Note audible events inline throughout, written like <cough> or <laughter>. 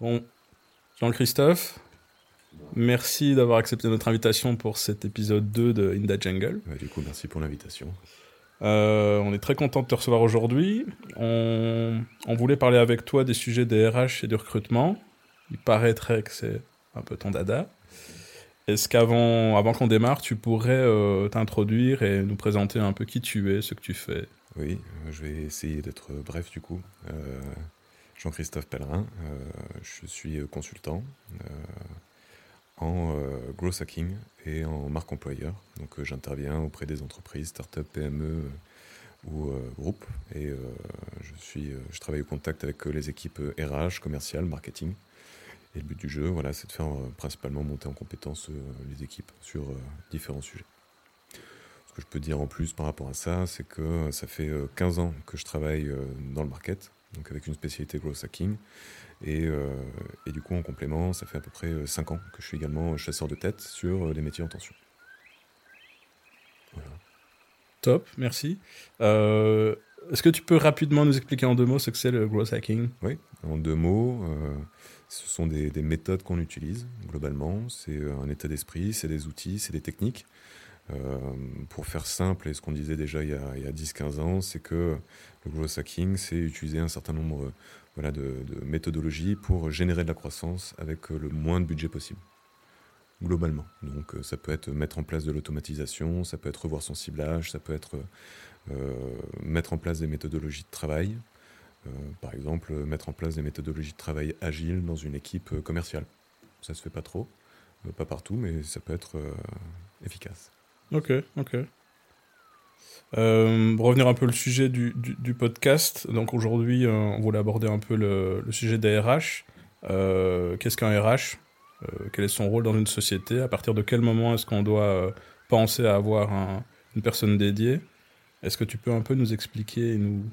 Bon, Jean-Christophe, merci d'avoir accepté notre invitation pour cet épisode 2 de In That Jungle. du coup, merci pour l'invitation. Euh, on est très content de te recevoir aujourd'hui. On, voulait parler avec toi des sujets des RH et du recrutement. Il paraîtrait que c'est un peu ton dada. Est-ce qu'avant avant qu'on démarre, tu pourrais euh, t'introduire et nous présenter un peu qui tu es, ce que tu fais? Oui, euh, je vais essayer d'être bref du coup. Jean-Christophe Pellerin, je suis consultant en growth hacking et en marque employeur. Donc j'interviens auprès des entreprises, startups, PME ou groupes et je, travaille au contact avec les équipes RH, commerciales, marketing et le but du jeu, voilà, c'est de faire euh, principalement monter en compétence euh, les équipes sur euh, différents sujets. Ce que je peux dire en plus par rapport à ça, c'est que ça fait 15 ans que je travaille dans le market, donc avec une spécialité growth hacking. Et, et, du coup, en complément, ça fait à peu près 5 ans que je suis également chasseur de tête sur les métiers en tension. Voilà. Top, merci. Est-ce que tu peux rapidement nous expliquer en deux mots ce que c'est le growth hacking? Oui, en deux mots. Ce sont des, méthodes qu'on utilise globalement. C'est euh, un état d'esprit, c'est des outils, c'est des techniques. Euh, pour faire simple, et ce qu'on disait déjà il y a, a 10-15 ans, c'est que le growth hacking, c'est utiliser un certain nombre de, méthodologies pour générer de la croissance avec le moins de budget possible. Globalement. Donc ça peut être mettre en place de l'automatisation, ça peut être revoir son ciblage, ça peut être euh, mettre en place des méthodologies de travail, euh, par exemple, mettre en place des méthodologies de travail agiles dans une équipe euh, commerciale. Ça se fait pas trop, euh, pas partout, mais ça peut être efficace. Ok, ok. revenir un peu le sujet du, du, podcast. Donc aujourd'hui, on voulait aborder un peu le, le sujet des RH. Qu'est-ce qu'un RH Quel est son rôle dans une société? À partir de quel moment est-ce qu'on doit penser à avoir un, une personne dédiée? Est-ce que tu peux un peu nous expliquer nous,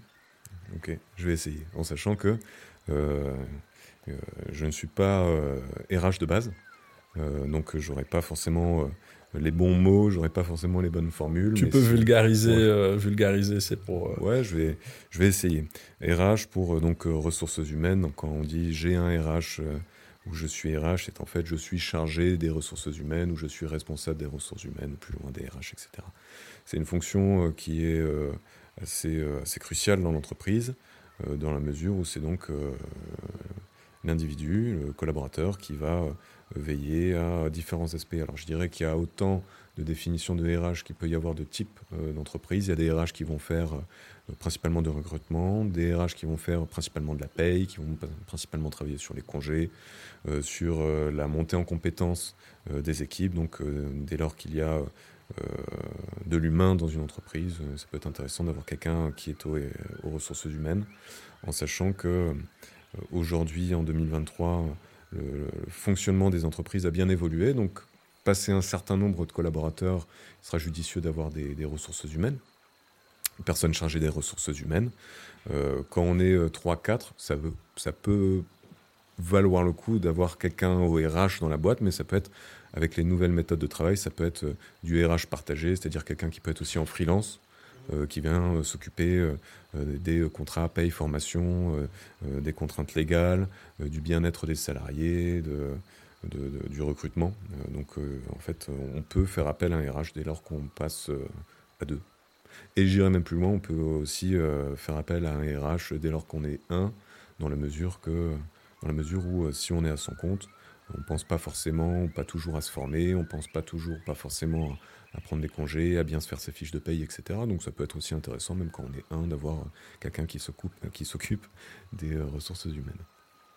Ok, je vais essayer, en sachant que euh, euh, je ne suis pas RH euh, de base, donc j'aurais pas forcément les bons mots, j'aurais pas forcément les bonnes formules. Tu peux vulgariser, vulgariser, c'est pour. Ouais, je vais, je vais essayer. RH pour donc ressources humaines. Donc, quand on dit j'ai un RH ou je suis RH, c'est en fait je suis chargé des ressources humaines ou je suis responsable des ressources humaines, plus loin des RH, etc. C'est une fonction qui est assez, euh, assez crucial dans l'entreprise, euh, dans la mesure où c'est donc euh, l'individu, le collaborateur, qui va veiller à différents aspects. Alors je dirais qu'il y a autant de définitions de RH qu'il peut y avoir de types d'entreprise. Il y a des RH qui vont faire principalement de recrutement, des RH qui vont faire principalement de la paye, qui vont principalement travailler sur les congés, sur la montée en compétences des équipes. Donc dès lors qu'il y a euh, de l'humain dans une entreprise. Euh, ça peut être intéressant d'avoir quelqu'un qui est aux, ressources humaines, en sachant que euh, aujourd'hui, en 2023, le, fonctionnement des entreprises a bien évolué. Donc, passer un certain nombre de collaborateurs, il sera judicieux d'avoir des, ressources humaines, une personne chargée des ressources humaines. quand on est 3-4, ça, ça peut valoir le coup d'avoir quelqu'un au RH dans la boîte, mais ça peut être avec les nouvelles méthodes de travail, ça peut être euh, du RH partagé, c'est-à-dire quelqu'un qui peut être aussi en freelance, euh, qui vient euh, s'occuper des contrats, paye, formation, des contraintes légales, du bien-être des salariés, du recrutement. donc en fait, on peut faire appel à un RH dès lors qu'on passe à deux. Et j'irai même plus loin, on peut aussi faire appel à un RH dès lors qu'on est un, dans la mesure que, dans la mesure où si on est à son compte, on ne pense pas forcément, pas toujours à se former, on ne pense pas toujours, pas forcément à prendre des congés, à bien se faire ses fiches de paye, etc. Donc ça peut être aussi intéressant, même quand on est un, d'avoir quelqu'un qui s'occupe des euh, ressources humaines.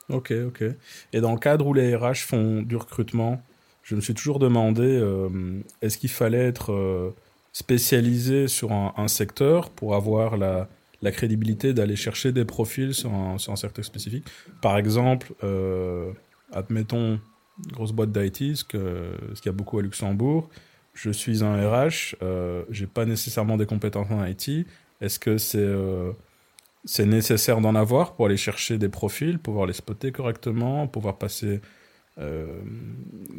Ok, ok. Et dans le cadre où les RH font du recrutement, je me suis toujours demandé, euh, est-ce qu'il fallait être euh, spécialisé sur un, secteur pour avoir la, crédibilité d'aller chercher des profils sur un, secteur spécifique? Par exemple, admettons, grosse boîte d'IT, ce qu'il y a beaucoup à Luxembourg, je suis un RH, euh, j'ai pas nécessairement des compétences en IT. Est-ce que c'est euh, c'est nécessaire d'en avoir pour aller chercher des profils, pouvoir les spotter correctement, pouvoir passer, euh,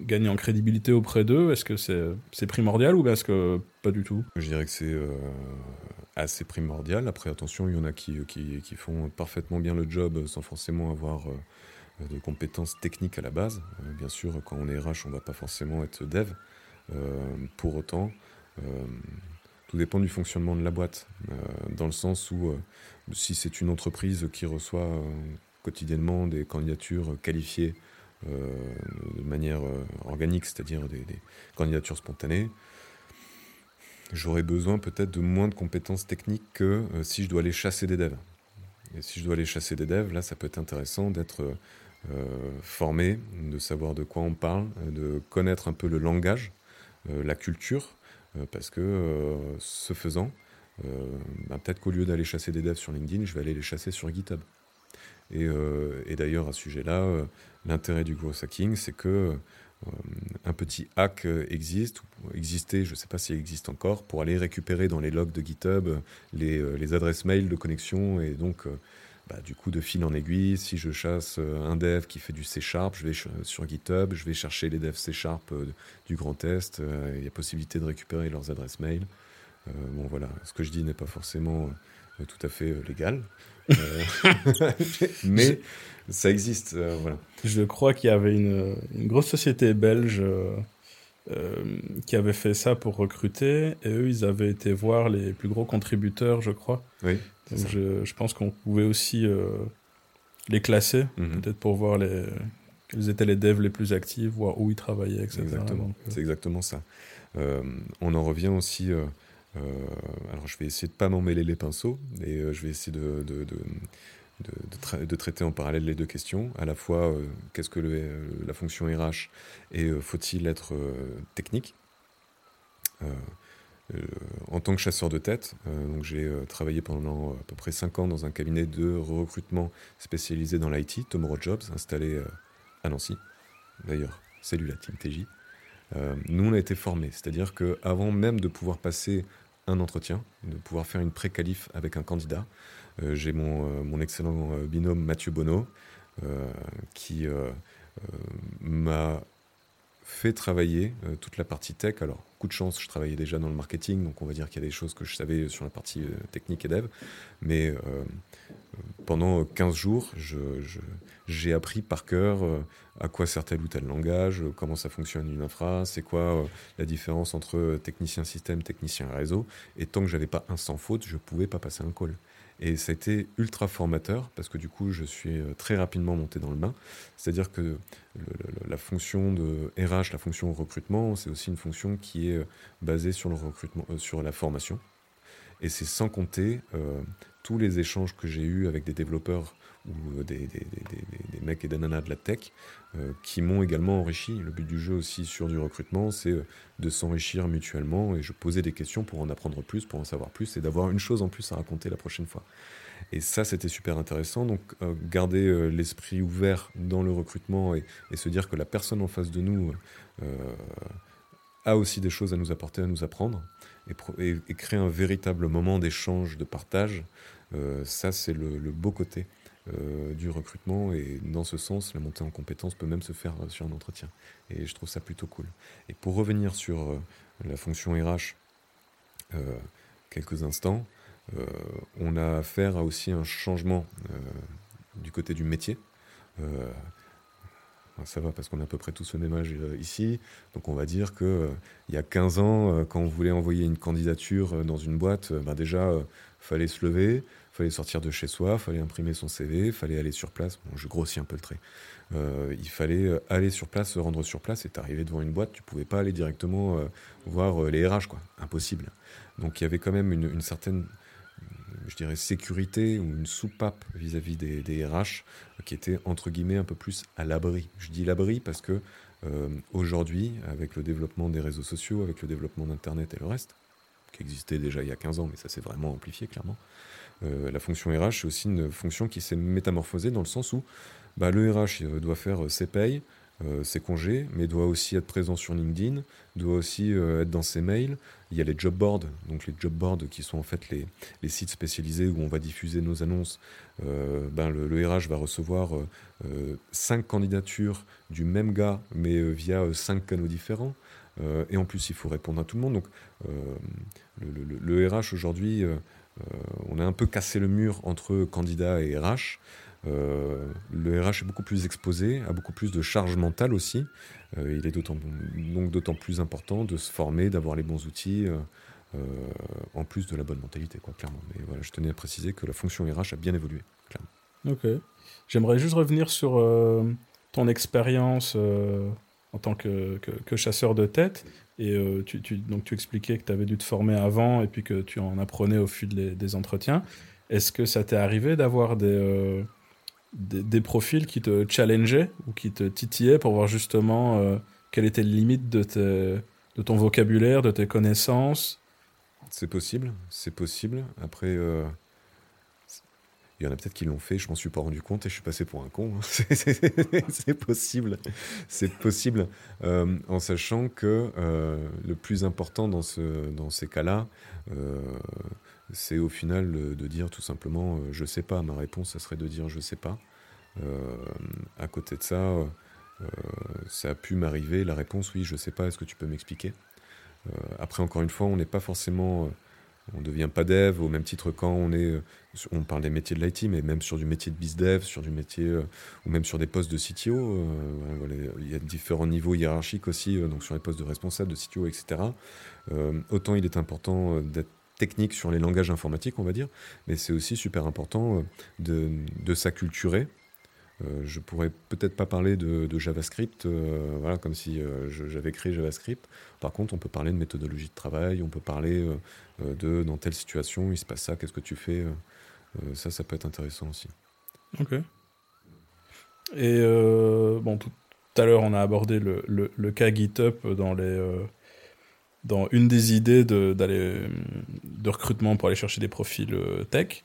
gagner en crédibilité auprès d'eux? Est-ce que c'est primordial ou est-ce que pas du tout? Je dirais que c'est euh, assez primordial. Après, attention, il y en a qui, qui, font parfaitement bien le job sans forcément avoir de compétences techniques à la base. bien sûr, quand on est RH, on ne va pas forcément être dev. Pour autant, tout dépend du fonctionnement de la boîte, dans le sens où si c'est une entreprise qui reçoit quotidiennement des candidatures qualifiées de manière organique, c'est-à-dire des, candidatures spontanées, j'aurais besoin peut-être de moins de compétences techniques que euh, si je dois aller chasser des devs. Et si je dois aller chasser des devs, là, ça peut être intéressant d'être euh, formé, de savoir de quoi on parle, de connaître un peu le langage, euh, la culture, parce que ce faisant, bah, peut-être qu'au lieu d'aller chasser des devs sur LinkedIn, je vais aller les chasser sur GitHub. Et, d'ailleurs, à ce sujet-là, l'intérêt du gros hacking, c'est que euh, un petit hack euh, existe, ou existait, je ne sais pas s'il existe encore, pour aller récupérer dans les logs de GitHub euh, les, adresses mail de connexion et donc bah, du coup de fil en aiguille, si je chasse un dev qui fait du C Sharp, je vais sur GitHub, je vais chercher les devs C Sharp du Grand Est, il y a possibilité de récupérer leurs adresses mail. bon voilà, ce que je dis n'est pas forcément tout à fait légal, <laughs> mais ça existe. Euh, voilà. Je crois qu'il y avait une, grosse société belge euh, euh, qui avait fait ça pour recruter, et eux, ils avaient été voir les plus gros contributeurs, je crois. Oui. Donc je, je, pense qu'on pouvait aussi les classer, mhm. peut-être pour voir les, quels étaient les devs les plus actifs, voir où ils travaillaient, etc. Exactement. C'est exactement ça. on en revient aussi. alors, je vais essayer de pas m'emmêler les pinceaux et je vais essayer de, de, de, traiter en parallèle les deux questions, à la fois euh, qu'est-ce que euh, la fonction RH et euh, faut-il être technique? En tant que chasseur de tête, j'ai travaillé pendant à peu près 5 ans dans un cabinet de recrutement spécialisé dans l'IT, Tomorrow Jobs, installé à Nancy. D'ailleurs, salut la team TJ. nous, on a été formés, c'est-à-dire qu'avant même de pouvoir passer un entretien, de pouvoir faire une pré-qualif avec un candidat, euh, j'ai mon, euh, mon, excellent euh, binôme Mathieu Bonneau qui m'a fait travailler toute la partie tech. Alors, coup de chance, je travaillais déjà dans le marketing, donc on va dire qu'il y a des choses que je savais sur la partie technique et dev. Mais pendant 15 jours, j'ai appris par cœur à quoi sert tel ou tel langage, comment ça fonctionne une infra, c'est quoi la différence entre technicien système, technicien réseau. Et tant que j'avais pas un sans faute, je pouvais pas passer un call. Et ça a été ultra formateur parce que du coup, je suis euh, très rapidement monté dans le bain. C'est-à-dire que la fonction de RH, la fonction recrutement, c'est aussi une fonction qui est euh, basée sur le recrutement, euh, sur la formation. Et c'est sans compter tous les échanges que j'ai eus avec des développeurs ou des, des, mecs et des nanas de la tech euh, qui m'ont également enrichi. Le but du jeu aussi sur du recrutement, c'est euh, de s'enrichir mutuellement et je posais des questions pour en apprendre plus, pour en savoir plus et d'avoir une chose en plus à raconter la prochaine fois. Et ça, c'était super intéressant. Donc, euh, garder l'esprit ouvert dans le recrutement et, se dire que la personne en face de nous a aussi des choses à nous apporter, à nous apprendre et, créer un véritable moment d'échange, de partage, ça, c'est le, beau côté euh, du recrutement et dans ce sens, la montée en compétences peut même se faire euh, sur un entretien. Et je trouve ça plutôt cool. Et pour revenir sur euh, la fonction RH, quelques instants, on a affaire à aussi un changement du côté du métier. Ça va parce qu'on a à peu près tous le même âge ici. Donc on va dire qu'il il y a 15 ans, quand on voulait envoyer une candidature dans une boîte, ben déjà, fallait se lever, fallait sortir de chez soi, fallait imprimer son CV, fallait aller sur place. Bon, je grossis un peu le trait. Euh, il fallait euh, aller sur place, se rendre sur place. Et arrivé devant une boîte, tu pouvais pas aller directement euh, voir les RH, quoi. Impossible. Donc il y avait quand même une, certaine, je dirais, sécurité ou une soupape vis-à-vis des, RH qui était entre guillemets un peu plus à l'abri. Je dis l'abri parce que aujourd'hui, avec le développement des réseaux sociaux, avec le développement d'Internet et le reste, qui existait déjà il y a 15 ans, mais ça s'est vraiment amplifié clairement. Euh, la fonction RH, c'est aussi une fonction qui s'est métamorphosée dans le sens où bah, le RH doit faire ses payes, euh, ses congés, mais doit aussi être présent sur LinkedIn, doit aussi euh, être dans ses mails. Il y a les job boards, donc les job boards qui sont en fait les, sites spécialisés où on va diffuser nos annonces. ben le, RH va recevoir cinq candidatures du même gars, mais via cinq canaux différents. et en plus, il faut répondre à tout le monde. Donc, le, RH aujourd'hui, euh, on a un peu cassé le mur entre candidats et RH. Le RH est beaucoup plus exposé, a beaucoup plus de charge mentale aussi. il est donc d'autant plus important de se former, d'avoir les bons outils, en plus de la bonne mentalité, clairement. Mais voilà, je tenais à préciser que la fonction RH a bien évolué, clairement. Ok. J'aimerais juste revenir sur ton expérience en tant que, chasseur de tête. Et euh, tu, donc tu expliquais que tu avais dû te former avant et puis que tu en apprenais au fil des, entretiens. Est-ce que ça t'est arrivé d'avoir euh, des, profils qui te challengeaient ou qui te titillaient pour voir justement euh, quelle était la limite de, de ton vocabulaire, de tes connaissances? C'est possible, c'est possible. Après, il y en a peut-être qui l'ont fait, je m'en suis pas rendu compte et je suis passé pour un con. Hein. <laughs> c'est possible. C'est possible. Euh, en sachant que euh, le plus important dans, ce, dans ces cas-là, euh, c'est au final de dire tout simplement je sais pas. Ma réponse, ça serait de dire je sais pas. à côté de ça, ça a pu m'arriver. La réponse, oui, je sais pas. Est-ce que tu peux m'expliquer? Après, encore une fois, on n'est pas forcément on ne devient pas dev au même titre quand on est. Euh, on parle des métiers de l'IT, mais même sur du métier de bizdev, sur du métier. Euh, ou même sur des postes de CTO. Euh, il y a différents niveaux hiérarchiques aussi, donc sur les postes de responsable, de CTO, etc. autant il est important d'être technique sur les langages informatiques, on va dire, mais c'est aussi super important de, de s'acculturer euh, je pourrais peut-être pas parler de, JavaScript, euh, voilà, comme si euh, j'avais créé JavaScript. Par contre, on peut parler de méthodologie de travail, on peut parler de dans telle situation, il se passe ça, qu'est-ce que tu fais Ça, ça peut être intéressant aussi. Ok. Et bon, tout à l'heure, on a abordé le, le, cas GitHub dans les dans une des idées de, recrutement pour aller chercher des profils tech.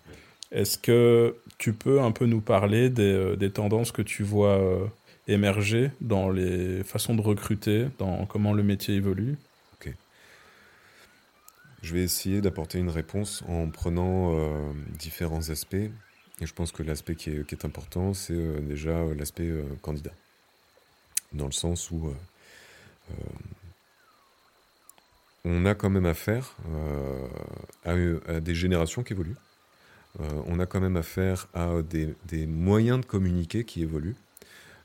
Est-ce que tu peux un peu nous parler des, euh, tendances que tu vois euh, émerger dans les façons de recruter, dans comment le métier évolue? Ok. Je vais essayer d'apporter une réponse en prenant euh, différents aspects. Et je pense que l'aspect qui est, important, c'est déjà l'aspect candidat. Dans le sens où on a quand même affaire à des générations qui évoluent euh, on a quand même affaire à des, moyens de communiquer qui évoluent.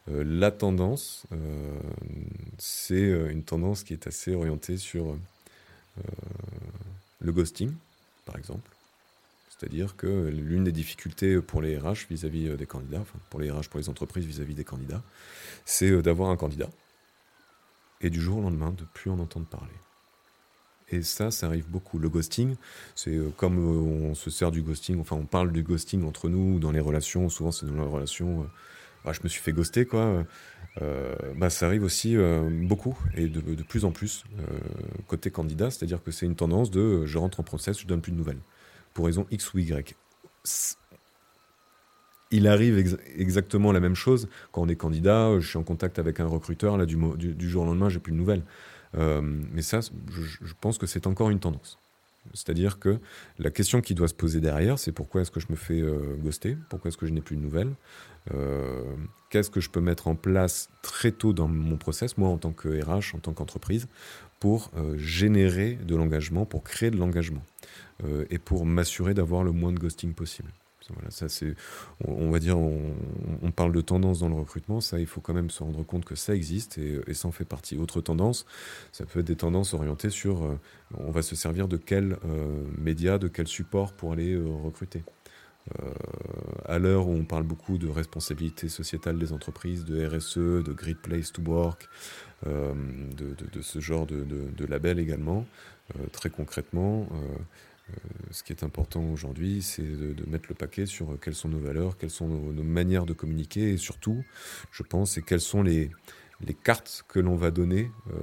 Euh, la tendance, euh, c'est une tendance qui est assez orientée sur le ghosting, par exemple. C'est-à-dire que l'une des difficultés pour les RH vis-à-vis des candidats, pour les RH, pour les entreprises vis-à-vis des candidats, c'est d'avoir un candidat et du jour au lendemain de plus en entendre parler. Et ça, ça arrive beaucoup. Le ghosting, c'est euh, comme euh, on se sert du ghosting, enfin on parle du ghosting entre nous dans les relations, souvent c'est dans les relations, euh, ah, je me suis fait ghoster quoi. bah, ça arrive aussi beaucoup et de, plus en plus côté candidat, c'est-à-dire que c'est une tendance de je rentre en process, je donne plus de nouvelles pour raison X ou Y. Il arrive exactement la même chose quand on est candidat, je suis en contact avec un recruteur, là du, du, du jour au lendemain, j'ai plus de nouvelles. Euh, mais ça, je, pense que c'est encore une tendance. C'est-à-dire que la question qui doit se poser derrière, c'est pourquoi est-ce que je me fais euh, ghoster? Pourquoi est-ce que je n'ai plus de nouvelles? Euh, Qu'est-ce que je peux mettre en place très tôt dans mon process, moi en tant que RH, en tant qu'entreprise, pour générer de l'engagement, pour créer de l'engagement et pour m'assurer d'avoir le moins de ghosting possible? On, va dire, on, parle de tendance dans le recrutement, ça il faut quand même se rendre compte que ça existe et, ça en fait partie. Autre tendance, ça peut être des tendances orientées sur, euh, on va se servir de quel euh, média, de quel support pour aller euh, recruter. à l'heure où on parle beaucoup de responsabilité sociétale des entreprises, de RSE, de Great Place to Work, de, ce genre de, de label également, très concrètement euh, ce qui est important aujourd'hui, c'est de, mettre le paquet sur quelles sont nos valeurs, quelles sont nos, manières de communiquer et surtout, je pense, c'est quelles sont les, cartes que l'on va donner euh,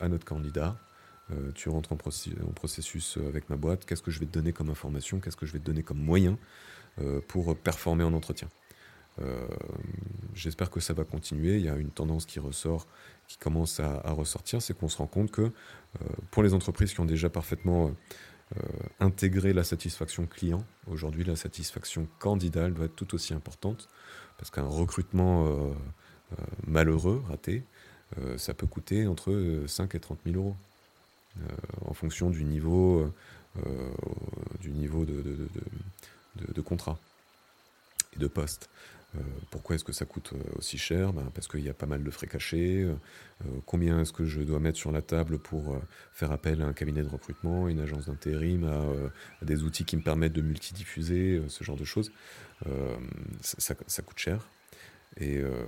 à notre candidat. Euh, tu rentres en, processus avec ma boîte, qu'est-ce que je vais te donner comme information, qu'est-ce que je vais te donner comme moyen pour performer en entretien? J'espère que ça va continuer. Il y a une tendance qui ressort, qui commence à, ressortir, c'est qu'on se rend compte que pour les entreprises qui ont déjà parfaitement euh, intégrer la satisfaction client. Aujourd'hui, la satisfaction candidat doit être tout aussi importante parce qu'un recrutement euh, euh, malheureux, raté, ça peut coûter entre 5 et 30 000 euros en fonction du niveau, du niveau de, contrat. et de postes. Euh, pourquoi est-ce que ça coûte euh, aussi cher? Ben, Parce qu'il y a pas mal de frais cachés. Euh, combien est-ce que je dois mettre sur la table pour faire appel à un cabinet de recrutement, une agence d'intérim, à, des outils qui me permettent de multidiffuser, ce genre de choses? Ça, coûte cher. Euh,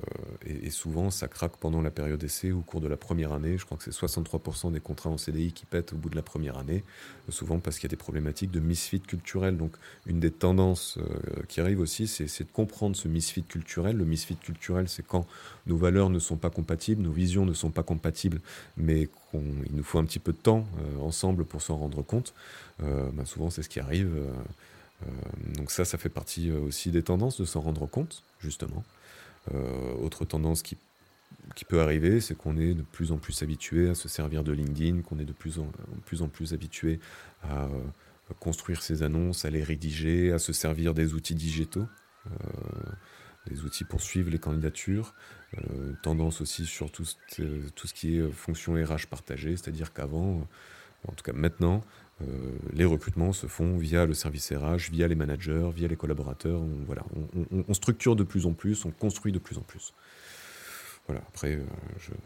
et, souvent, ça craque pendant la période d'essai au cours de la première année. Je crois que c'est 63% des contrats en CDI qui pètent au bout de la première année, souvent parce qu'il y a des problématiques de misfit culturel. Donc, une des tendances euh, qui arrive aussi, c'est de comprendre ce misfit culturel. Le misfit culturel, c'est quand nos valeurs ne sont pas compatibles, nos visions ne sont pas compatibles, mais qu'il nous faut un petit peu de temps euh, ensemble pour s'en rendre compte. Ben souvent, c'est ce qui arrive. donc ça, ça fait partie aussi des tendances de s'en rendre compte, justement. Euh, autre tendance qui, peut arriver, c'est qu'on est de plus en plus habitué à se servir de LinkedIn, qu'on est de plus en, plus en plus habitué à euh, construire ses annonces, à les rédiger, à se servir des outils digitaux, euh, des outils pour suivre les candidatures. tendance aussi sur tout, tout, ce qui est fonction RH partagée, c'est-à-dire qu'avant, en tout cas maintenant, les recrutements se font via le service RH, via les managers, via les collaborateurs. On, voilà, on, structure de plus en plus, on construit de plus en plus. Voilà, après, euh, je ne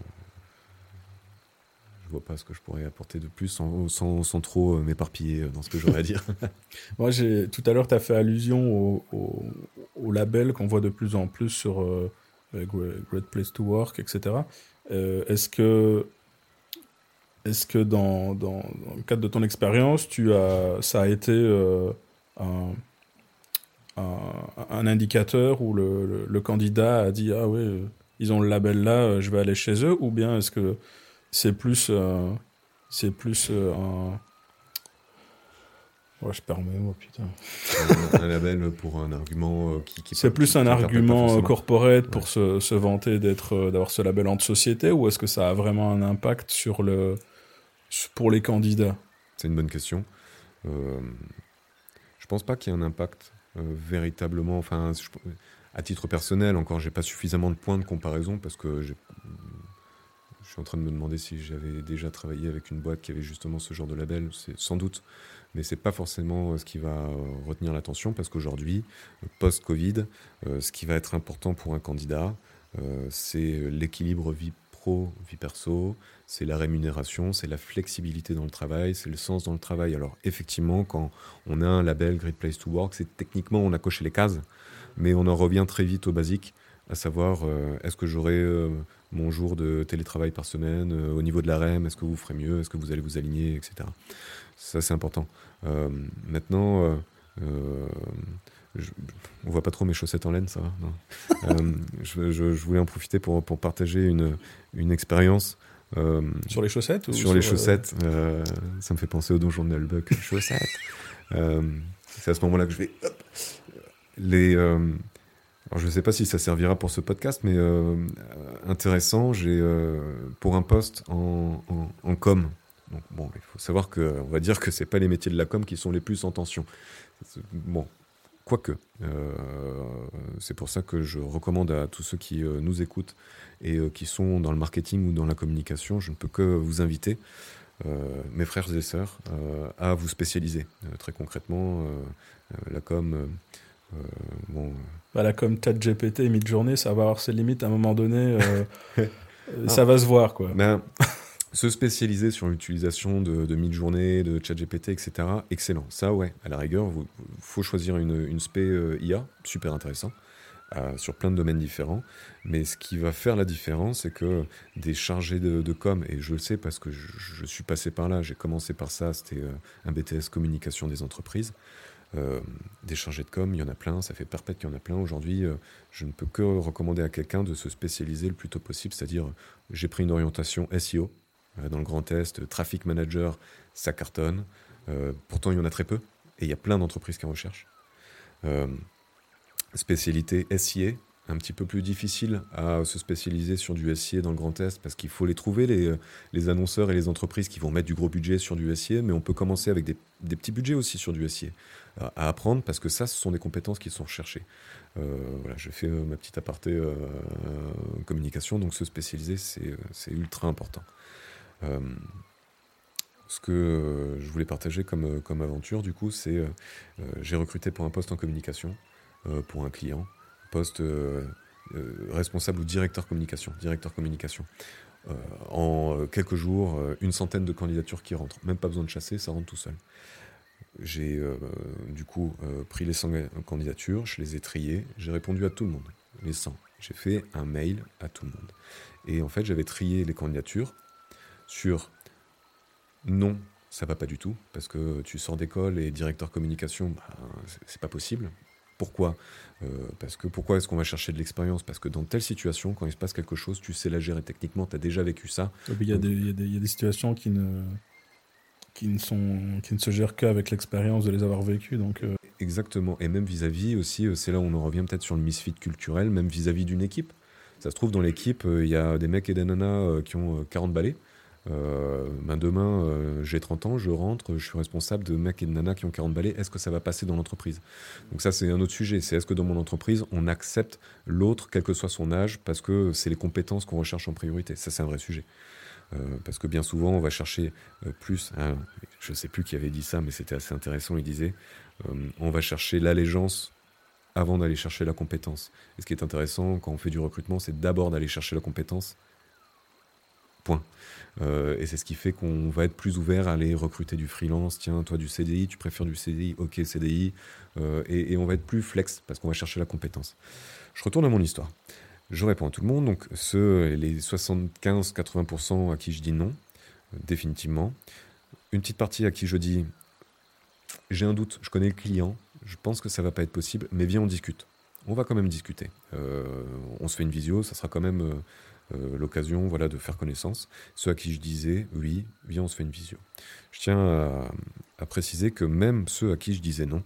vois pas ce que je pourrais apporter de plus sans, sans, trop euh, m'éparpiller dans ce que j'aurais à dire. <laughs> Moi, tout à l'heure, tu as fait allusion au, label qu'on voit de plus en plus sur Great Place to Work, etc. Est-ce que est-ce que dans, dans, le cadre de ton expérience, tu as, ça a été euh, un, un, indicateur où le, le, candidat a dit Ah oui, euh, ils ont le label là, euh, je vais aller chez eux Ou bien est-ce que c'est plus, c'est plus un. Ouais, je perds mes mots, putain. un label pour un argument qui. qui c'est plus un argument corporate pour se, se vanter d'être, d'avoir ce label en société ou est-ce que ça a vraiment un impact sur le, pour les candidats C'est une bonne question. Euh, je pense pas qu'il y ait un impact euh, véritablement. Enfin, à titre personnel, encore, j'ai pas suffisamment de points de comparaison parce que je suis en train de me demander si j'avais déjà travaillé avec une boîte qui avait justement ce genre de label. C'est sans doute, mais c'est pas forcément euh, ce qui va euh, retenir l'attention parce qu'aujourd'hui, post-Covid, ce qui va être important pour un candidat, c'est l'équilibre vie pro, vie perso, c'est la rémunération, c'est la flexibilité dans le travail, c'est le sens dans le travail. Alors effectivement, quand on a un label Great Place to Work, c'est techniquement on a coché les cases, mais on en revient très vite au basique, à savoir euh, est-ce que j'aurai euh, mon jour de télétravail par semaine euh, au niveau de la REM, est-ce que vous ferez mieux, est-ce que vous allez vous aligner, etc. Ça c'est important. maintenant, je, on voit pas trop mes chaussettes en laine, ça va <laughs> je, voulais en profiter pour, pour partager une, une expérience euh, sur les chaussettes Sur, les euh, chaussettes. Euh, ça me fait penser au donjon de Nullbuck. chaussettes. <laughs> c'est à ce moment-là que je vais. les. Alors je ne sais pas si ça servira pour ce podcast, mais intéressant, j'ai pour un poste en, en, com. Donc, bon, il faut savoir que, on va dire que c'est pas les métiers de la com qui sont les plus en tension. Bon, quoique, c'est pour ça que je recommande à tous ceux qui nous écoutent et euh, qui sont dans le marketing ou dans la communication, je ne peux que vous inviter, euh, mes frères et sœurs, euh, à vous spécialiser. très concrètement, la com, bon. Bah, la com TAT GPT et mid-journée, ça va avoir ses limites à un moment donné. <laughs> ça va se voir, quoi. Ben, se spécialiser sur l'utilisation de, de mid-journée, de chat GPT, etc., excellent. Ça, ouais, à la rigueur, il faut choisir une, une spé IA, super intéressant. Euh, sur plein de domaines différents. Mais ce qui va faire la différence, c'est que des chargés de, com, et je le sais parce que je, suis passé par là, j'ai commencé par ça, c'était euh, un BTS communication des entreprises. Euh, des chargés de com, il y en a plein, ça fait perpète qu'il y en a plein. Aujourd'hui, je ne peux que recommander à quelqu'un de se spécialiser le plus tôt possible, c'est-à-dire j'ai pris une orientation SEO dans le Grand test Traffic Manager, ça cartonne. pourtant, il y en a très peu, et il y a plein d'entreprises qui en recherchent spécialité SIA, un petit peu plus difficile à se spécialiser sur du SIA dans le Grand Est parce qu'il faut les trouver, les, annonceurs et les entreprises qui vont mettre du gros budget sur du SIA, mais on peut commencer avec des, petits budgets aussi sur du SIA à, apprendre parce que ça, ce sont des compétences qui sont recherchées. Euh, voilà, je fais euh, ma petite aparté euh, communication, donc se spécialiser, c'est ultra important. Ce que je voulais partager comme, comme aventure, du coup, c'est j'ai recruté pour un poste en communication. pour un client, poste responsable ou directeur communication, directeur communication. en quelques jours, une centaine de candidatures qui rentrent. Même pas besoin de chasser, ça rentre tout seul. J'ai du coup pris les 100 candidatures, je les ai triées, j'ai répondu à tout le monde, les 100. J'ai fait un mail à tout le monde. Et en fait, j'avais trié les candidatures sur non, ça va pas du tout, parce que tu sors d'école et directeur communication, bah, c'est pas possible. Pourquoi? Euh, Parce que pourquoi est-ce qu'on va chercher de l'expérience? Parce que dans telle situation, quand il se passe quelque chose, tu sais la gérer techniquement, tu as déjà vécu ça. Il y, a des situations qui ne, qui ne, sont, qui ne se gèrent qu'avec l'expérience de les avoir vécues. Donc, euh. Exactement. Et même vis-à-vis aussi, euh, c'est là où on en revient peut-être sur le misfit culturel, même vis-à-vis d'une équipe. Ça se trouve, dans l'équipe, il y a des mecs et des nanas qui ont 40 balais. Euh, ben demain, euh, j'ai 30 ans, je rentre, je suis responsable de mecs et de nanas qui ont 40 balais. Est-ce que ça va passer dans l'entreprise? Donc ça, c'est un autre sujet. C'est est-ce que dans mon entreprise, on accepte l'autre, quel que soit son âge, parce que c'est les compétences qu'on recherche en priorité? Ça, c'est un vrai sujet. Euh, parce que bien souvent, on va chercher plus. Hein, je ne sais plus qui avait dit ça, mais c'était assez intéressant. Il disait on va chercher l'allégeance avant d'aller chercher la compétence. Et ce qui est intéressant quand on fait du recrutement, c'est d'abord d'aller chercher la compétence. Point. Euh, et c'est ce qui fait qu'on va être plus ouvert à aller recruter du freelance. Tiens, toi du CDI, tu préfères du CDI Ok, CDI. Euh, et, on va être plus flex parce qu'on va chercher la compétence. Je retourne à mon histoire. Je réponds à tout le monde. Donc, ceux, les 75-80% à qui je dis non, euh, définitivement. Une petite partie à qui je dis j'ai un doute, je connais le client, je pense que ça va pas être possible, mais viens, on discute. On va quand même discuter. on se fait une visio, ça sera quand même l'occasion voilà, de faire connaissance. Ceux à qui je disais oui, viens, on se fait une visio. Je tiens à, préciser que même ceux à qui je disais non,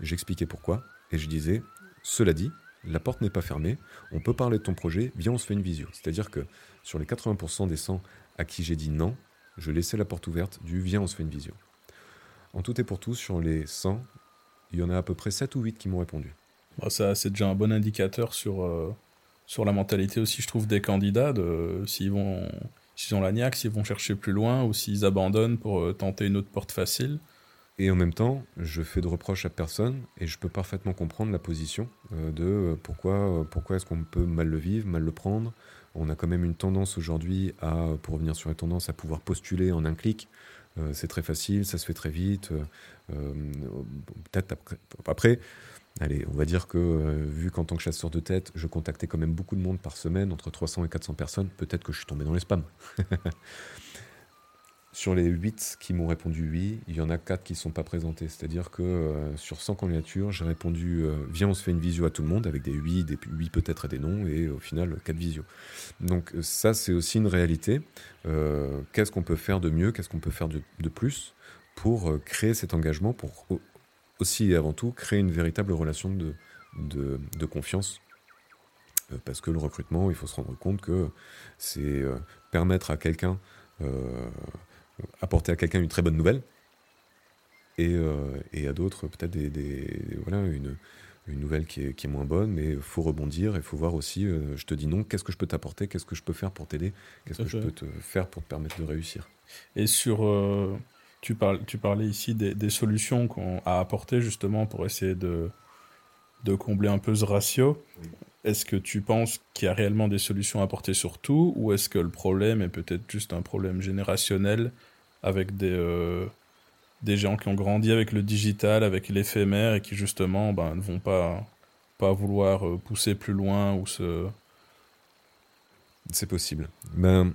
j'expliquais pourquoi et je disais cela dit, la porte n'est pas fermée, on peut parler de ton projet, viens, on se fait une visio. C'est-à-dire que sur les 80% des 100 à qui j'ai dit non, je laissais la porte ouverte du viens, on se fait une visio. En tout et pour tout, sur les 100, il y en a à peu près 7 ou 8 qui m'ont répondu. ça, c'est déjà un bon indicateur sur, euh, sur la mentalité aussi, je trouve, des candidats, de, s'ils vont, s'ils ont la niaque, s'ils vont chercher plus loin ou s'ils abandonnent pour euh, tenter une autre porte facile. Et en même temps, je fais de reproches à personne et je peux parfaitement comprendre la position euh, de euh, pourquoi, pourquoi est-ce qu'on peut mal le vivre, mal le prendre. On a quand même une tendance aujourd'hui à, pour revenir sur la tendance, à pouvoir postuler en un clic. c'est très facile, ça se fait très vite. Peut-être après Allez, on va dire que euh, vu qu'en tant que chasseur de tête, je contactais quand même beaucoup de monde par semaine, entre 300 et 400 personnes, peut-être que je suis tombé dans les spams. <laughs> sur les 8 qui m'ont répondu oui, il y en a 4 qui ne sont pas présentés. C'est-à-dire que euh, sur 100 candidatures, j'ai répondu euh, viens, on se fait une visio à tout le monde, avec des oui, des oui peut-être et des non, et au final, 4 visios. Donc ça, c'est aussi une réalité. Qu'est-ce qu'on peut faire de mieux Qu'est-ce qu'on peut faire de, de plus pour créer cet engagement, pour aussi et avant tout créer une véritable relation de, de, confiance. Euh, parce que le recrutement, il faut se rendre compte que c'est euh, permettre à quelqu'un, euh, apporter à quelqu'un une très bonne nouvelle, et, et à d'autres peut-être des, des, voilà, une, une nouvelle qui est, qui est, moins bonne, mais il faut rebondir et il faut voir aussi, je te dis non, qu'est-ce que je peux t'apporter, qu'est-ce que je peux faire pour t'aider, qu'est-ce que je peux te faire pour te permettre de réussir. Et sur tu, tu parlais ici des, solutions qu'on a apportées justement pour essayer de, de combler un peu ce ratio. Est-ce que tu penses qu'il y a réellement des solutions à apporter sur tout ou est-ce que le problème est peut-être juste un problème générationnel avec des, euh, des gens qui ont grandi avec le digital, avec l'éphémère et qui justement ben, ne vont pas, pas vouloir euh, pousser plus loin ou se... C'est possible. Ben,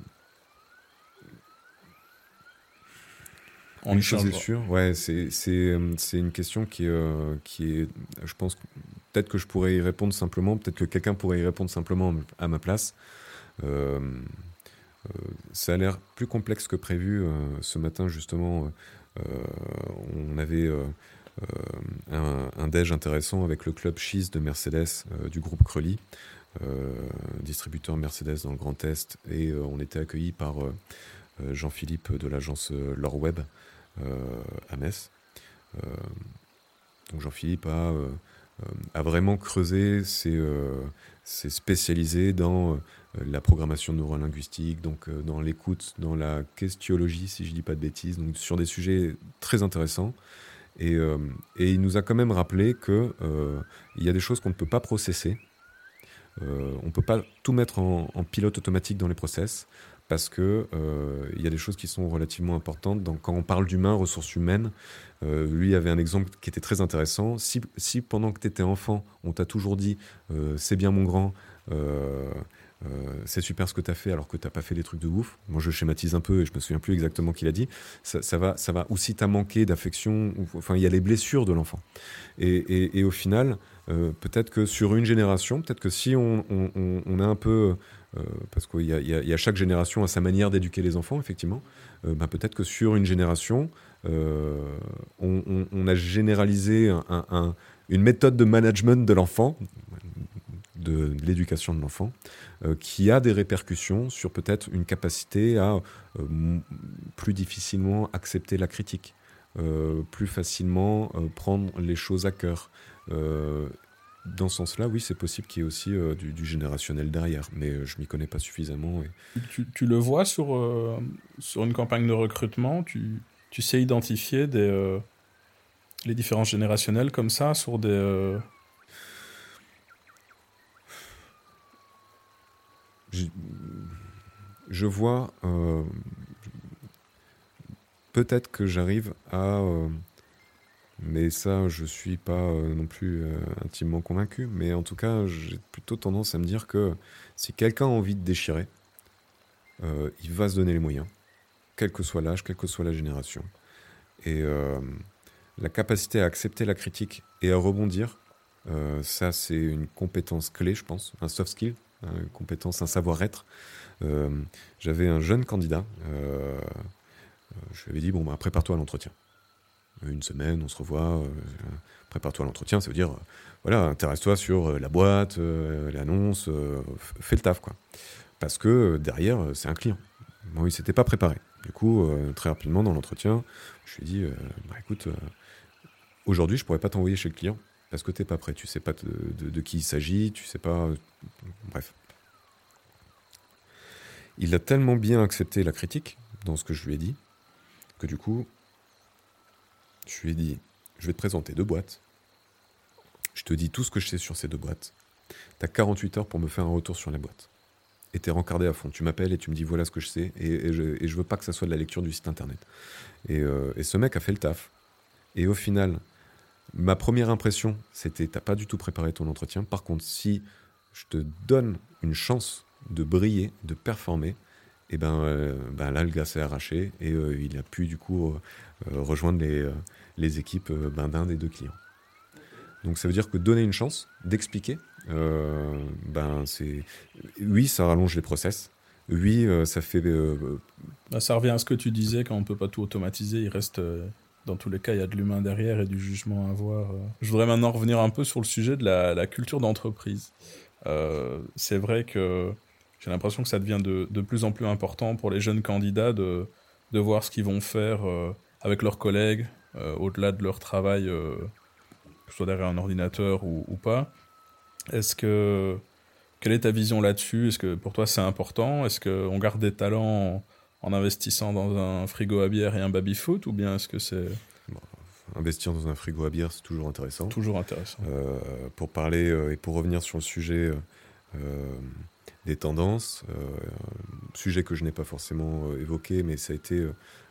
une chose est sûre, ouais, c'est euh, c'est une question qui euh, qui est, je pense, peut-être que je pourrais y répondre simplement, peut-être que quelqu'un pourrait y répondre simplement à ma place. Euh, ça a l'air plus complexe que prévu. ce matin, justement, on avait un, un déj intéressant avec le club Cheese de Mercedes du groupe Crelly, distributeur Mercedes dans le Grand Est, et on était accueillis par Jean-Philippe de l'agence Lorweb, à Metz. Euh, donc Jean-Philippe a, euh, a, vraiment creusé, s'est spécialisé dans la programmation neurolinguistique, donc dans l'écoute, dans la questiologie, si je ne dis pas de bêtises, donc sur des sujets très intéressants. Et, il nous a quand même rappelé qu'il il y a des choses qu'on ne peut pas processer. on ne peut pas tout mettre en, en, pilote automatique dans les process parce que il y a des choses qui sont relativement importantes. Donc, quand on parle d'humain, ressources humaines, euh, lui avait un exemple qui était très intéressant. Si, pendant que tu étais enfant, on t'a toujours dit c'est bien mon grand, euh, c'est super ce que tu as fait alors que tu pas fait des trucs de ouf. Moi, je schématise un peu et je me souviens plus exactement qui l'a dit. Ça, va, ça va. Ou si tu manqué d'affection, enfin, il y a les blessures de l'enfant. Et, au final, euh, peut-être que sur une génération, peut-être que si on, on, a un peu. Euh, parce qu'il y, a chaque génération à sa manière d'éduquer les enfants, effectivement. Ben peut-être que sur une génération, on, a généralisé une méthode de management de l'enfant, de l'éducation de l'enfant, euh, qui a des répercussions sur peut-être une capacité à euh, plus difficilement accepter la critique, euh, plus facilement prendre les choses à cœur. Dans ce sens-là, oui, c'est possible qu'il y ait aussi du, générationnel derrière, mais je m'y connais pas suffisamment. Tu, le vois sur, sur une campagne de recrutement? Tu, tu sais identifier des, les différences générationnelles comme ça sur des, je, vois. Euh, peut-être que j'arrive à. Euh, mais ça, je suis pas euh, non plus intimement convaincu. Mais en tout cas, j'ai plutôt tendance à me dire que si quelqu'un a envie de déchirer, il va se donner les moyens, quel que soit l'âge, quelle que soit la génération. Et la capacité à accepter la critique et à rebondir, ça, c'est une compétence clé, je pense, un soft skill une compétence, un savoir-être. Euh, j'avais un jeune candidat. Euh, je lui avais dit bon, bah, prépare-toi à l'entretien. Une semaine, on se revoit. prépare-toi à l'entretien, ça veut dire voilà, intéresse-toi sur la boîte, l'annonce, fais le taf quoi. Parce que derrière, c'est un client. Bon, il s'était pas préparé. Du coup, très rapidement dans l'entretien, je lui ai dit bah, écoute, aujourd'hui, je pourrais pas t'envoyer chez le client parce que tu n'es pas prêt, tu sais pas de, qui il s'agit, tu sais pas. Bref. Il a tellement bien accepté la critique dans ce que je lui ai dit que du coup, je lui ai dit je vais te présenter deux boîtes. Je te dis tout ce que je sais sur ces deux boîtes. Tu as 48 heures pour me faire un retour sur la boîte. Et tu es rencardé à fond. Tu m'appelles et tu me dis voilà ce que je sais. Et, je, et, veux pas que ça soit de la lecture du site internet. Et, euh, et ce mec a fait le taf. Et au final, Ma première impression, c'était t'as pas du tout préparé ton entretien. Par contre, si je te donne une chance de briller, de performer, et eh ben, euh, ben là, le gars s'est arraché et euh, il a pu du coup euh, rejoindre les, les équipes ben, d'un des deux clients. Donc ça veut dire que donner une chance, d'expliquer, ben c'est oui, ça rallonge les process. Oui, ça fait. Bah, ça revient à ce que tu disais quand on peut pas tout automatiser, il reste dans tous les cas, il y a de l'humain derrière et du jugement à avoir. Euh. Je voudrais maintenant revenir un peu sur le sujet de la, culture d'entreprise. Euh, c'est vrai que j'ai l'impression que ça devient de, plus en plus important pour les jeunes candidats de, de voir ce qu'ils vont faire euh, avec leurs collègues, au-delà de leur travail, que ce soit derrière un ordinateur ou, ou pas. Est-ce que quelle est ta vision là-dessus? Est-ce que pour toi c'est important? Est-ce qu'on garde des talents en investissant dans un frigo à bière et un baby-foot ou bien est-ce que c'est... investir dans un frigo à bière, c'est toujours intéressant. Toujours intéressant. Euh, pour parler euh, et pour revenir sur le sujet euh, des tendances, sujet que je n'ai pas forcément évoqué, mais ça a été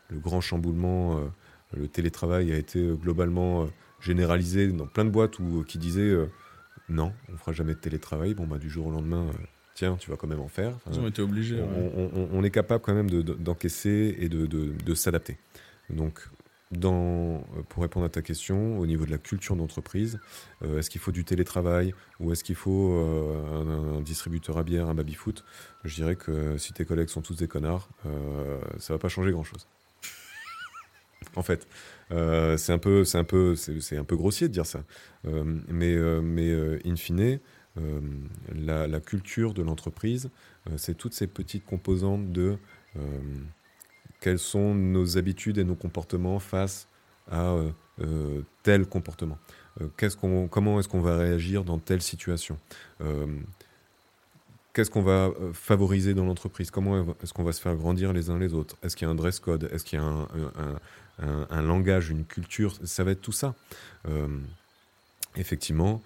le grand chamboulement. le télétravail a été globalement généralisé dans plein de boîtes où, qui disaient non, on fera jamais de télétravail. Bon, bah, du jour au lendemain, tiens, tu vas quand même en faire. Ils ont été obligés. On, est capable quand même d'encaisser et de, s'adapter. Donc, dans, pour répondre à ta question, au niveau de la culture d'entreprise, euh, est-ce qu'il faut du télétravail ou est-ce qu'il faut euh, un, distributeur à bière, un baby-foot? Je dirais que si tes collègues sont tous des connards, euh, ça va pas changer grand-chose. <laughs> en fait, c'est un peu, un un peu grossier de dire ça, mais, mais in fine, euh, la, culture de l'entreprise, euh, c'est toutes ces petites composantes de euh, quelles sont nos habitudes et nos comportements face à tel comportement. qu'on, comment est-ce qu'on va réagir dans telle situation? Qu'est-ce qu'on va favoriser dans l'entreprise? Comment est-ce qu'on va se faire grandir les uns les autres? Est-ce qu'il y a un dress code? Est-ce qu'il y a un, langage, une culture? Ça va être tout ça. effectivement,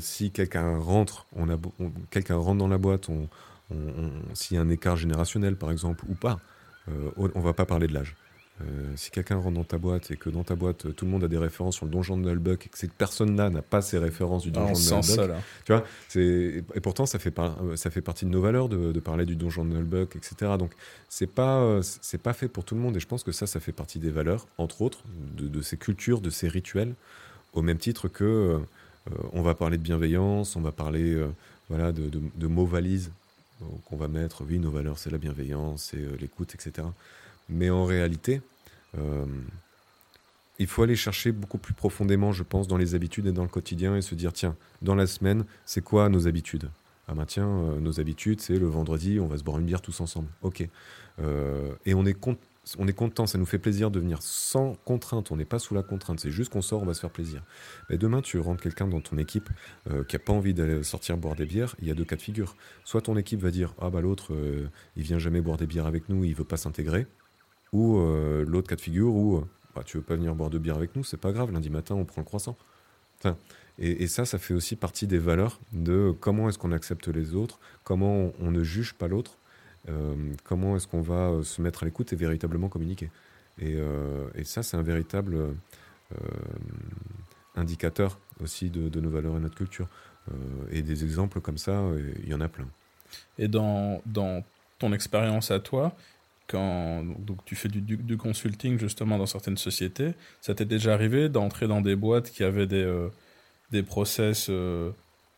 si quelqu'un rentre, quelqu'un rentre dans la boîte, s'il y a un écart générationnel par exemple ou pas, on va pas parler de l'âge. Euh, si quelqu'un rentre dans ta boîte et que dans ta boîte tout le monde a des références sur le donjon de Nullbuck et que cette personne-là n'a pas ces références du ah, donjon de Nullbuck, tu vois, et pourtant ça fait, euh, ça fait partie de nos valeurs de, parler du donjon de Nullbuck, etc. Donc c'est pas, euh, c'est pas fait pour tout le monde et je pense que ça, ça fait partie des valeurs, entre autres, de, ces cultures, de ces rituels, au même titre que on va parler de bienveillance, on va parler voilà, de, de mots valises qu'on va mettre, oui, nos valeurs, c'est la bienveillance, c'est l'écoute, etc. Mais en réalité, euh, il faut aller chercher beaucoup plus profondément, je pense, dans les habitudes et dans le quotidien et se dire, tiens, dans la semaine, c'est quoi nos habitudes? Ah bah tiens, euh, nos habitudes, c'est le vendredi, on va se boire une bière tous ensemble. Ok. Euh, et on est, on est content, ça nous fait plaisir de venir sans contrainte, on n'est pas sous la contrainte, c'est juste qu'on sort, on va se faire plaisir. Mais demain, tu rentres quelqu'un dans ton équipe qui n'a pas envie d'aller sortir boire des bières, il y a deux cas de figure. Soit ton équipe va dire, ah bah l'autre, il vient jamais boire des bières avec nous, il veut pas s'intégrer, ou euh, l'autre cas de figure où euh, bah, tu veux pas venir boire de bière avec nous, c'est pas grave, lundi matin on prend le croissant. Et, ça, ça fait aussi partie des valeurs de comment est-ce qu'on accepte les autres, comment on, ne juge pas l'autre, euh, comment est-ce qu'on va se mettre à l'écoute et véritablement communiquer? Et, et ça, c'est un véritable indicateur aussi de, nos valeurs et notre culture. et des exemples comme ça, il y en a plein. Et dans, ton expérience à toi, quand donc tu fais du, consulting justement dans certaines sociétés, ça t'est déjà arrivé d'entrer dans des boîtes qui avaient des, euh, process euh,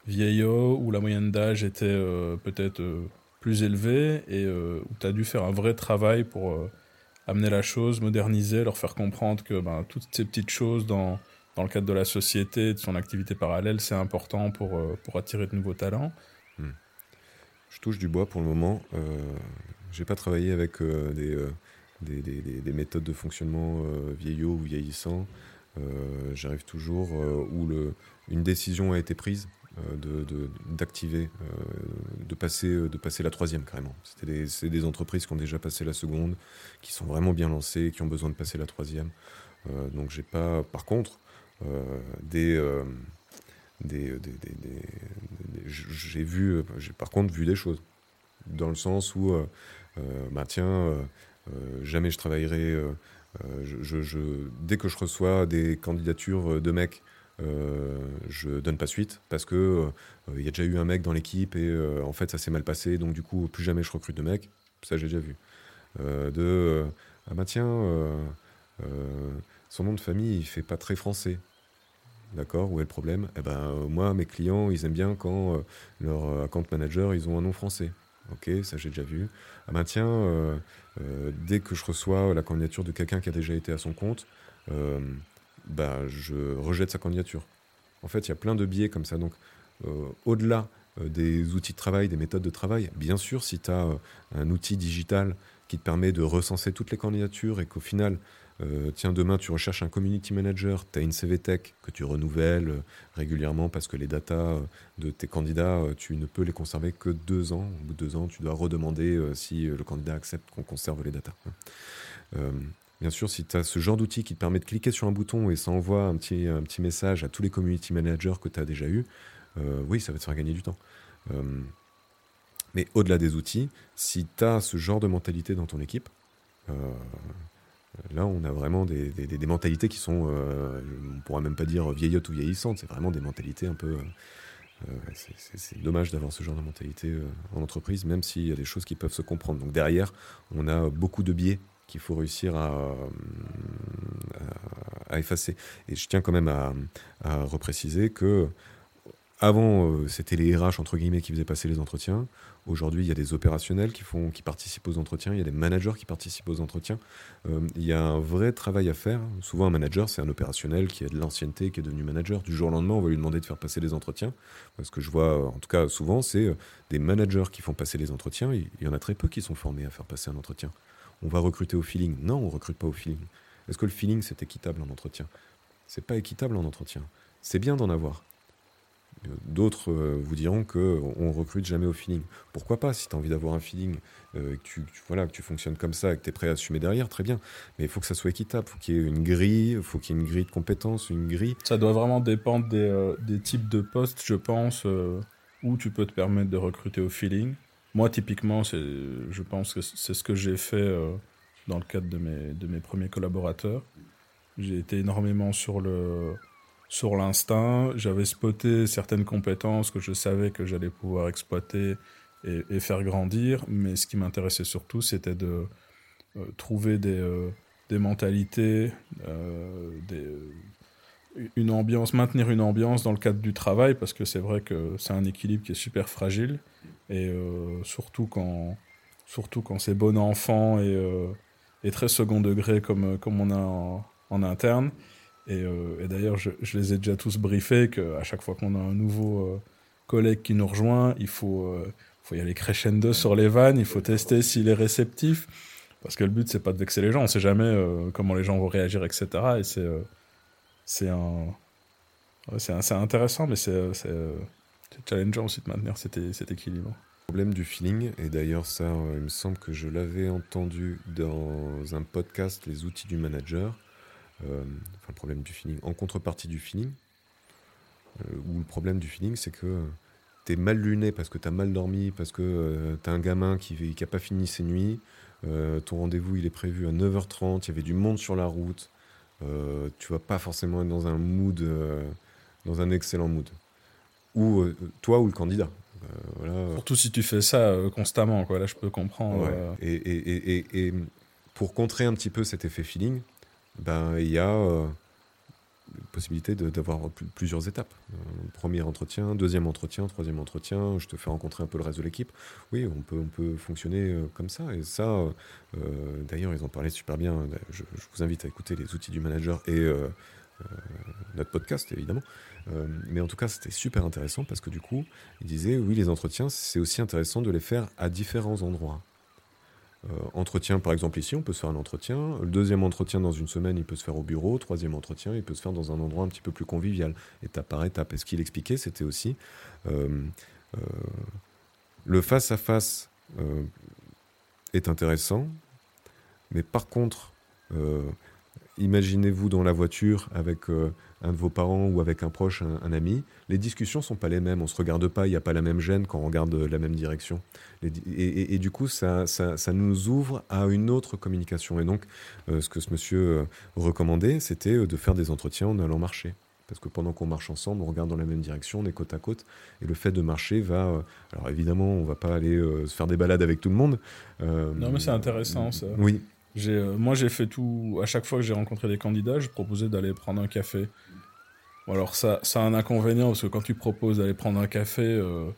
vieillots où la moyenne d'âge était euh, peut-être plus élevée et où tu as dû faire un vrai travail pour amener la chose, moderniser, leur faire comprendre que ben, toutes ces petites choses dans, dans le cadre de la société, de son activité parallèle, c'est important pour, pour attirer de nouveaux talents. Hmm. Je touche du bois pour le moment. J'ai pas travaillé avec euh, euh, des, des, des, méthodes de fonctionnement euh, vieillots ou vieillissants. J'arrive toujours où le, une décision a été prise d'activer, de, de, passer, de passer la troisième carrément. C'est des, des, entreprises qui ont déjà passé la seconde, qui sont vraiment bien lancées, qui ont besoin de passer la troisième. donc j'ai pas, par contre, des, des, j'ai vu, j'ai par contre vu des choses, dans le sens où euh, bah tiens, euh, euh, jamais je travaillerai. Je, dès que je reçois des candidatures de mecs, je donne pas suite parce que il y a déjà eu un mec dans l'équipe et en fait ça s'est mal passé. Donc du coup plus jamais je recrute de mecs ça j'ai déjà vu. De ah bah tiens son nom de famille il fait pas très français. D'accord? Où est le problème? Eh ben moi mes clients ils aiment bien quand leur account manager ils ont un nom français. Ok, ça j'ai déjà vu. Ah ben tiens, euh, euh, dès que je reçois la candidature de quelqu'un qui a déjà été à son compte, euh, bah, je rejette sa candidature. En fait, il y a plein de biais comme ça. Donc, au-delà des outils de travail, des méthodes de travail, bien sûr, si tu as un outil digital qui te permet de recenser toutes les candidatures et qu'au final, euh, tiens, demain, tu recherches un community manager, tu as une CVTech que tu renouvelles euh, régulièrement parce que les datas euh, de tes candidats, tu ne peux les conserver que deux ans. Au bout de deux ans, tu dois redemander si le candidat accepte qu'on conserve les datas. Bien sûr, si tu as ce genre d'outil qui te permet de cliquer sur un bouton et ça envoie un petit, message à tous les community managers que tu as déjà eu, oui, ça va te faire gagner du temps. mais au-delà des outils, si tu as ce genre de mentalité dans ton équipe, Là, on a vraiment des, mentalités qui sont, euh, on pourra même pas dire vieillottes ou vieillissantes, c'est vraiment des mentalités un peu. Euh, euh, c'est dommage d'avoir ce genre de mentalité en entreprise, même s'il y a des choses qui peuvent se comprendre. Donc derrière, on a beaucoup de biais qu'il faut réussir à, à, effacer. Et je tiens quand même à, repréciser que avant, c'était les RH entre guillemets qui faisaient passer les entretiens. Aujourd'hui, il y a des opérationnels qui, font, qui participent aux entretiens, il y a des managers qui participent aux entretiens. Euh, il y a un vrai travail à faire. Souvent, un manager, c'est un opérationnel qui a de l'ancienneté, qui est devenu manager. Du jour au lendemain, on va lui demander de faire passer les entretiens. Ce que je vois, en tout cas souvent, c'est euh, des managers qui font passer les entretiens. Il y en a très peu qui sont formés à faire passer un entretien. On va recruter au feeling. Non, on recrute pas au feeling. Est-ce que le feeling, c'est équitable en entretien? C'est pas équitable en entretien. C'est bien d'en avoir. D'autres vous diront qu'on recrute jamais au feeling. Pourquoi pas Si tu as envie d'avoir un feeling, que, tu, voilà, que tu fonctionnes comme ça, que tu es prêt à assumer derrière, très bien. Mais il faut que ça soit équitable. Il faut qu'il y ait une grille, il faut qu'il y ait une grille de compétences, une grille. Ça doit vraiment dépendre des types de postes, je pense, où tu peux te permettre de recruter au feeling. Moi, typiquement, je pense que c'est ce que j'ai fait dans le cadre de mes, de mes premiers collaborateurs. J'ai été énormément sur le sur l'instinct. J'avais spoté certaines compétences que je savais que j'allais pouvoir exploiter et, faire grandir. Mais ce qui m'intéressait surtout, c'était de euh, trouver des, euh, des mentalités, euh, des, une ambiance, maintenir une ambiance dans le cadre du travail, parce que c'est vrai que c'est un équilibre qui est super fragile. Et surtout quand, surtout quand c'est bon enfant et et très second degré comme, euh, comme on a en, interne. Et, euh, d'ailleurs, je, les ai déjà tous briefés qu'à chaque fois qu'on a un nouveau euh, collègue qui nous rejoint, il faut, faut y aller crescendo sur les vannes, il faut tester s'il est réceptif. Parce que le but, c'est pas de vexer les gens, on sait jamais comment les gens vont réagir, etc. Et c'est c'est un. c'est intéressant, mais c'est challengeant aussi de maintenir cet, équilibre problème du feeling, et d'ailleurs ça, euh, il me semble que je l'avais entendu dans un podcast, Les outils du manager, euh, enfin le problème du feeling, en contrepartie du feeling, euh, où le problème du feeling c'est que tu es mal luné parce que tu as mal dormi, parce que tu as un gamin qui n'a pas fini ses nuits, ton rendez-vous il est prévu à 9h30, il y avait du monde sur la route, tu vas pas forcément être dans un mood, dans un excellent mood. Ou toi ou le candidat. Euh, Surtout si tu fais ça euh, constamment, quoi. Là, je peux comprendre. Euh. Et, pour contrer un petit peu cet effet feeling, ben il y a possibilité d'avoir plusieurs étapes. premier entretien, deuxième entretien, troisième entretien, je te fais rencontrer un peu le reste de l'équipe. Oui, on peut, on peut fonctionner comme ça. Et ça, d'ailleurs, ils en parlaient super bien. Je, vous invite à écouter les outils du manager et notre podcast, évidemment. Euh, mais en tout cas, c'était super intéressant parce que du coup, il disait oui, les entretiens, c'est aussi intéressant de les faire à différents endroits. Euh, entretien, par exemple, ici, on peut se faire un entretien. Le deuxième entretien dans une semaine, il peut se faire au bureau. Troisième entretien, il peut se faire dans un endroit un petit peu plus convivial, étape par étape. Et ce qu'il expliquait, c'était aussi euh, le face-à-face est intéressant, mais par contre, imaginez-vous dans la voiture avec un de vos parents ou avec un proche, un, ami, les discussions sont pas les mêmes. On se regarde pas, il n'y a pas la même gêne quand on regarde la même direction. Et, du coup, ça, ça, nous ouvre à une autre communication. Et donc, euh, ce que ce monsieur euh, recommandait, c'était euh, de faire des entretiens en allant marcher. Parce que pendant qu'on marche ensemble, on regarde dans la même direction, on est côte à côte. Et le fait de marcher va. alors évidemment, on va pas aller se faire des balades avec tout le monde. non, mais c'est intéressant ça. Oui. Moi, j'ai fait tout. À chaque fois que j'ai rencontré des candidats, je proposais d'aller prendre un café alors ça, ça a un inconvénient parce que quand tu proposes d'aller prendre un café, euh,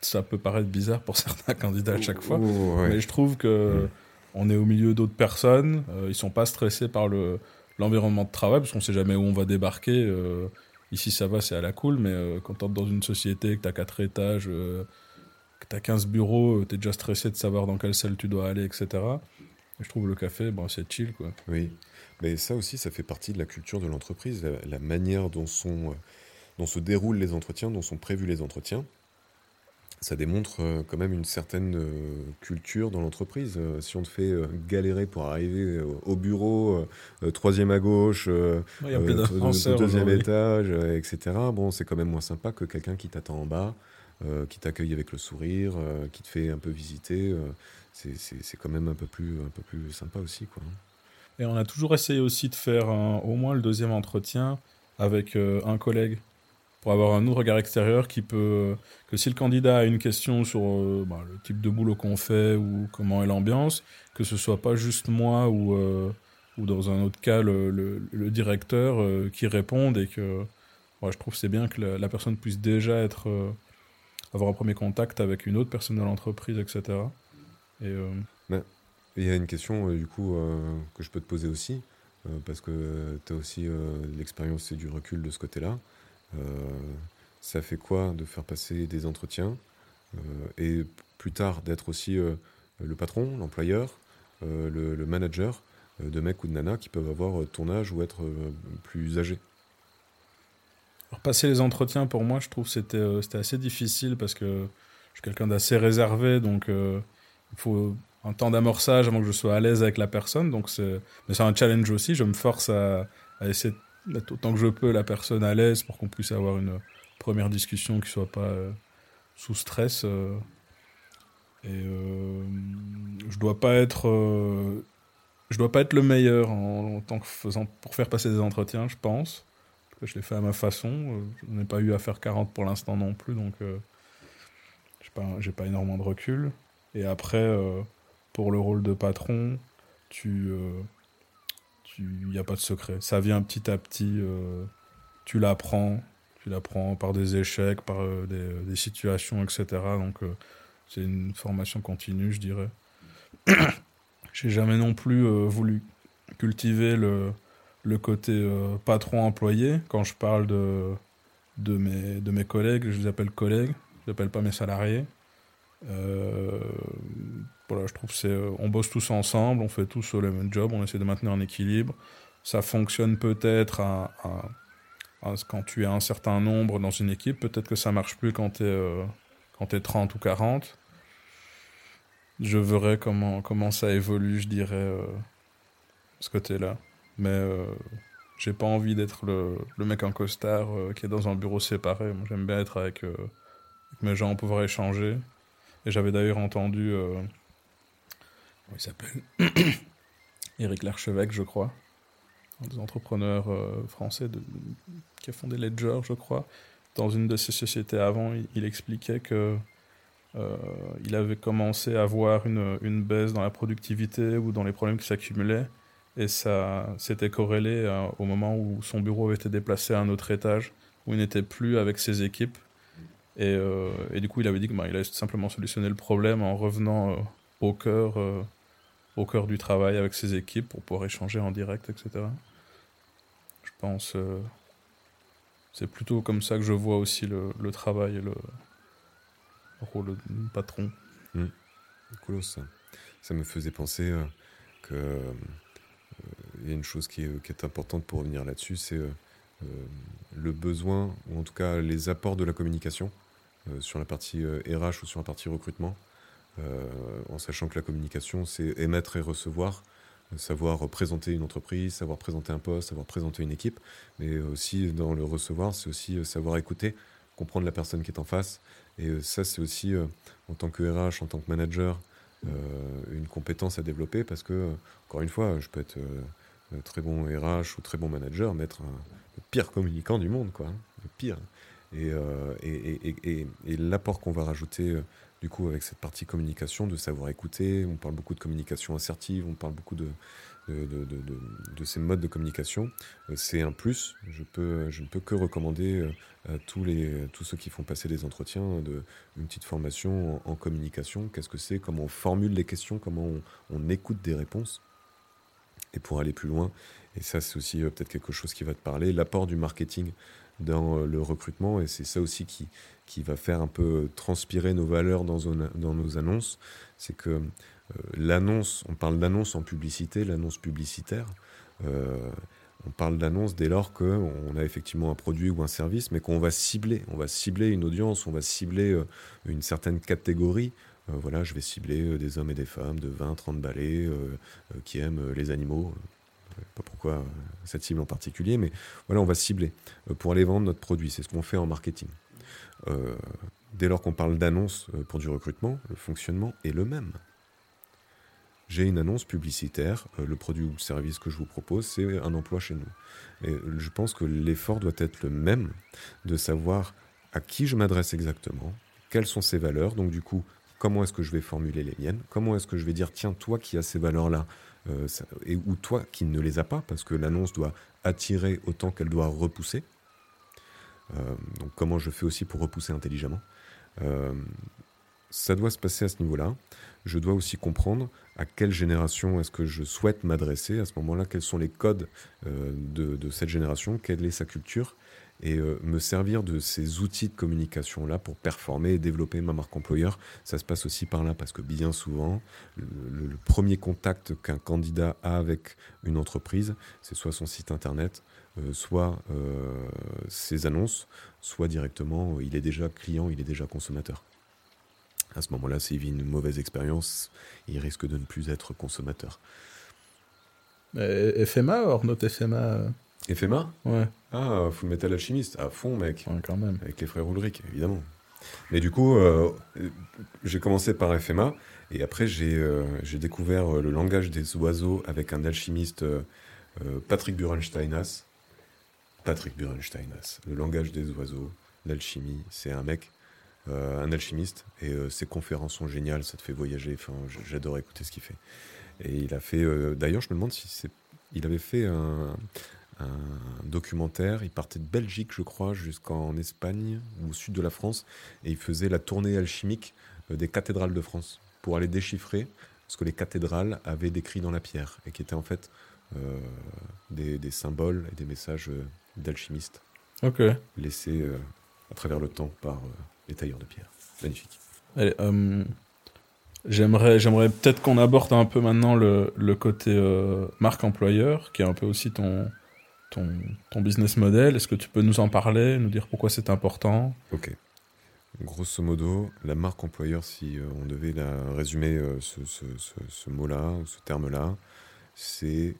ça peut paraître bizarre pour <laughs> certains candidats à chaque fois. Mais je trouve que on est au milieu d'autres personnes. Euh, ils sont pas stressés par le l'environnement de travail parce qu'on sait jamais où on va débarquer. Euh, ici ça va, c'est à la cool, mais quand tu dans une société que tu as quatre étages, que tu as 15 bureaux, tu es déjà stressé de savoir dans quelle salle tu dois aller, etc. je trouve le café, bon, c'est chill quoi. Oui. Mais ça aussi, ça fait partie de la culture de l'entreprise, la, manière dont, sont, euh, dont se déroulent les entretiens, dont sont prévus les entretiens. Ça démontre euh, quand même une certaine euh, culture dans l'entreprise. Si on te fait galérer pour arriver au bureau, troisième à gauche, deuxième étage, etc., bon, c'est quand même moins sympa que quelqu'un qui t'attend en bas, qui t'accueille avec le sourire, qui te fait un peu visiter. C'est quand même un peu plus, un peu plus sympa aussi, quoi. Et on a toujours essayé aussi de faire au moins le deuxième entretien avec euh, un collègue pour avoir un autre regard extérieur qui peut que si le candidat a une question sur euh, bah, le type de boulot qu'on fait ou comment est l'ambiance, que ce soit pas juste moi ou euh, ou dans un autre cas le, le, directeur qui réponde et que je trouve c'est bien que la, personne puisse déjà être avoir un premier contact avec une autre personne de l'entreprise etc. Et il y a une question, euh, du coup, euh, que je peux te poser aussi, euh, parce que tu as aussi l'expérience et du recul de ce côté-là. ça fait quoi de faire passer des entretiens et plus tard d'être aussi le patron, l'employeur, le, manager de mecs ou de nanas qui peuvent avoir ton âge ou être plus âgés? Passer les entretiens, pour moi, je trouve c'était c'était assez difficile parce que je suis quelqu'un d'assez réservé, donc il faut un temps d'amorçage avant que je sois à l'aise avec la personne. Donc mais c'est un challenge aussi. Je me force à, à essayer d'être autant que je peux la personne à l'aise pour qu'on puisse avoir une première discussion qui soit pas euh, sous stress. Euh. et euh, je dois pas dois pas être le meilleur en, tant que faisant pour faire passer des entretiens, je pense. Je l'ai fait à ma façon. Je n'ai pas eu à faire 40 pour l'instant non plus, donc j'ai pas, j'ai pas énormément de recul. Et après, pour le rôle de patron, tu, il euh, n'y a pas de secret. Ça vient petit à petit, euh, tu l'apprends, tu l'apprends par des échecs, par euh, des, situations, etc. Donc c'est une formation continue, je dirais. <coughs> J'ai jamais non plus voulu cultiver le, le côté patron-employé. Quand je parle de, de, mes, de mes collègues, je les appelle collègues, je les appelle pas mes salariés. Euh, voilà, je trouve c'est, euh, on bosse tous ensemble, on fait tous le même job, on essaie de maintenir un équilibre. Ça fonctionne peut-être à, quand tu es un certain nombre dans une équipe, peut-être que ça marche plus quand tu es, euh, quand es 30 ou 40. Je verrai comment, comment ça évolue, je dirais, euh, ce côté-là. Mais euh, j'ai pas envie d'être le, le, mec en costard qui est dans un bureau séparé. J'aime bien être avec, avec mes gens, pouvoir échanger. Et j'avais d'ailleurs entendu il s'appelle <coughs> Éric Larchevêque, je crois. Un des entrepreneurs euh, français qui a fondé Ledger, je crois. Dans une de ses sociétés avant, il, expliquait que euh, il avait commencé à voir une, une, baisse dans la productivité ou dans les problèmes qui s'accumulaient. Et ça s'était corrélé euh, au moment où son bureau avait été déplacé à un autre étage, où il n'était plus avec ses équipes. Et, et du coup, il avait dit qu'il bah, allait simplement solutionner le problème en revenant au cœur au cœur du travail avec ses équipes pour pouvoir échanger en direct, etc. Je pense. Euh, c'est plutôt comme ça que je vois aussi le, travail et le, rôle de patron. Mmh. Cool, ça. ça. me faisait penser euh, que euh, il y a une chose qui est importante pour revenir là-dessus, c'est le besoin, ou en tout cas les apports de la communication sur la partie RH ou sur la partie recrutement. Euh, en sachant que la communication, c'est émettre et recevoir, savoir présenter une entreprise, savoir présenter un poste, savoir présenter une équipe, mais aussi dans le recevoir, c'est aussi euh, savoir écouter, comprendre la personne qui est en face. Et euh, ça, c'est aussi, en tant que RH, en tant que manager, une compétence à développer parce que, encore une fois, je peux être très bon RH ou très bon manager, mais être le pire communicant du monde, quoi, hein, le pire. Et, et, l'apport qu'on va rajouter du coup, avec cette partie communication, de savoir écouter, on parle beaucoup de communication assertive, on parle beaucoup de, ces modes de communication. Euh, c'est un plus. Je, ne peux que recommander euh, à tous, les, tous ceux qui font passer des entretiens de, une petite formation en, communication. Qu'est-ce que c'est? Comment on formule les questions? Comment on, écoute des réponses? Et pour aller plus loin, et ça c'est aussi euh, peut-être quelque chose qui va te parler, l'apport du marketing dans le recrutement, et c'est ça aussi qui, qui va faire un peu transpirer nos valeurs dans, dans nos annonces, c'est que euh, l'annonce, on parle d'annonce en publicité, l'annonce publicitaire, euh, on parle d'annonce dès lors qu'on a effectivement un produit ou un service, mais qu'on va cibler, on va cibler une audience, on va cibler euh, une certaine catégorie. voilà, je vais cibler des hommes et des femmes de 20, 30 balais qui aiment les animaux. Pas pourquoi cette cible en particulier, mais voilà, on va cibler pour aller vendre notre produit. C'est ce qu'on fait en marketing. Euh, dès lors qu'on parle d'annonce euh, pour du recrutement, le fonctionnement est le même. J'ai une annonce publicitaire, euh, le produit ou le service que je vous propose, c'est un emploi chez nous. Et je pense que l'effort doit être le même de savoir à qui je m'adresse exactement, quelles sont ces valeurs, donc du coup, comment est-ce que je vais formuler les miennes, comment est-ce que je vais dire, tiens, toi qui as ces valeurs-là, et, ou toi qui ne les as pas, parce que l'annonce doit attirer autant qu'elle doit repousser. Euh, donc comment je fais aussi pour repousser intelligemment. Euh, ça doit se passer à ce niveau-là. Je dois aussi comprendre à quelle génération est-ce que je souhaite m'adresser à ce moment-là, quels sont les codes euh, de, cette génération, quelle est sa culture, et me servir de ces outils de communication-là pour performer et développer ma marque employeur. Ça se passe aussi par là, parce que bien souvent, le, premier contact qu'un candidat a avec une entreprise, c'est soit son site internet, soit ses annonces, soit directement, il est déjà client, il est déjà consommateur. À ce moment-là, s'il vit une mauvaise expérience, il risque de ne plus être consommateur. FMA, hors notre FMA FMA Ouais. Ah, Full Metal Alchimiste, à fond, mec. Ouais, quand même. Avec les frères Ulrich, évidemment. Mais du coup, euh, j'ai commencé par FMA, et après, j'ai euh, découvert le langage des oiseaux avec un alchimiste, euh, Patrick Burensteinas. Patrick Burensteinas, le langage des oiseaux, l'alchimie, c'est un mec, un alchimiste, et ses conférences sont géniales, ça te fait voyager, enfin, j'adore écouter ce qu'il fait. Et il a fait, d'ailleurs, je me demande si c'est. Il avait fait un, un documentaire. Il partait de Belgique, je crois, jusqu'en Espagne ou au sud de la France, et il faisait la tournée alchimique euh, des cathédrales de France pour aller déchiffrer ce que les cathédrales avaient décrit dans la pierre et qui étaient en fait euh, des, symboles et des messages euh, d'alchimistes laissés à travers le temps par les tailleurs de pierre. Magnifique. J'aimerais, j'aimerais peut-être qu'on aborde un peu maintenant le, le côté marque employeur, qui est un peu aussi ton, ton, business model. Est-ce que tu peux nous en parler, nous dire pourquoi c'est important? Ok. Grosso modo, la marque employeur, si euh, on devait résumer euh, ce, mot-là, ce terme-là, c'est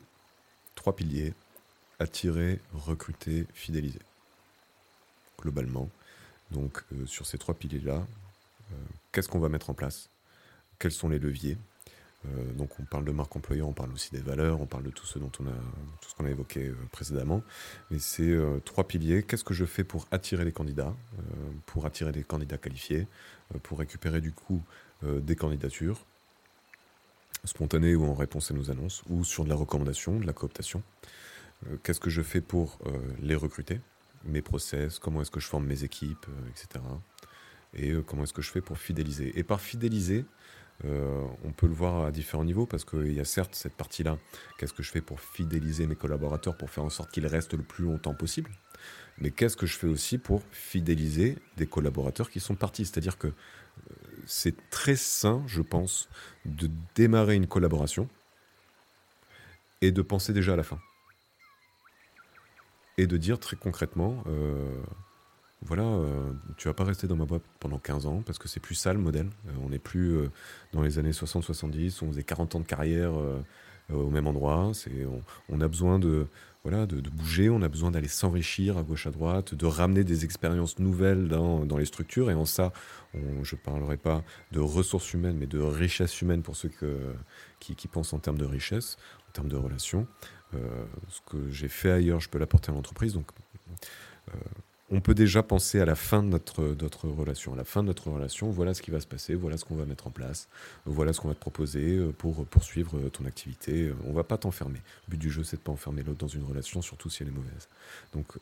trois piliers attirer, recruter, fidéliser. Globalement. Donc, euh, sur ces trois piliers-là, qu'est-ce qu'on va mettre en place? Quels sont les leviers? Euh, donc on parle de marque employeur, on parle aussi des valeurs, on parle de tout ce dont on a, tout ce qu'on a évoqué euh, précédemment. Mais c'est euh, trois piliers. Qu'est-ce que je fais pour attirer les candidats, pour attirer des candidats qualifiés, pour récupérer du coup des candidatures spontanées ou en réponse à nos annonces, ou sur de la recommandation, de la cooptation? Qu'est-ce que je fais pour les recruter, mes process, comment est-ce que je forme mes équipes, etc. Et comment est-ce que je fais pour fidéliser? Et par fidéliser, euh, on peut le voir à différents niveaux parce qu'il y a certes cette partie-là, qu'est-ce que je fais pour fidéliser mes collaborateurs, pour faire en sorte qu'ils restent le plus longtemps possible, mais qu'est-ce que je fais aussi pour fidéliser des collaborateurs qui sont partis. C'est-à-dire que euh, c'est très sain, je pense, de démarrer une collaboration et de penser déjà à la fin. Et de dire très concrètement, euh, voilà, euh, tu vas pas rester dans ma boîte pendant 15 ans parce que c'est plus ça le modèle. Euh, on n'est plus euh, dans les années 60-70, on faisait 40 ans de carrière au même endroit. on, a besoin de, voilà, de, bouger, on a besoin d'aller s'enrichir à gauche à droite, de ramener des expériences nouvelles dans, les structures. Et en ça, je ne parlerai pas de ressources humaines, mais de richesse humaine pour ceux qui, pensent en termes de richesse, en termes de relations. ce que j'ai fait ailleurs, je peux l'apporter à l'entreprise. Donc, on peut déjà penser à la fin de notre, notre relation. À la fin de notre relation, voilà ce qui va se passer, voilà ce qu'on va mettre en place, voilà ce qu'on va te proposer euh, pour poursuivre euh, ton activité. Euh, on va pas t'enfermer. Le but du jeu, c'est de pas enfermer l'autre dans une relation, surtout si elle est mauvaise. Donc,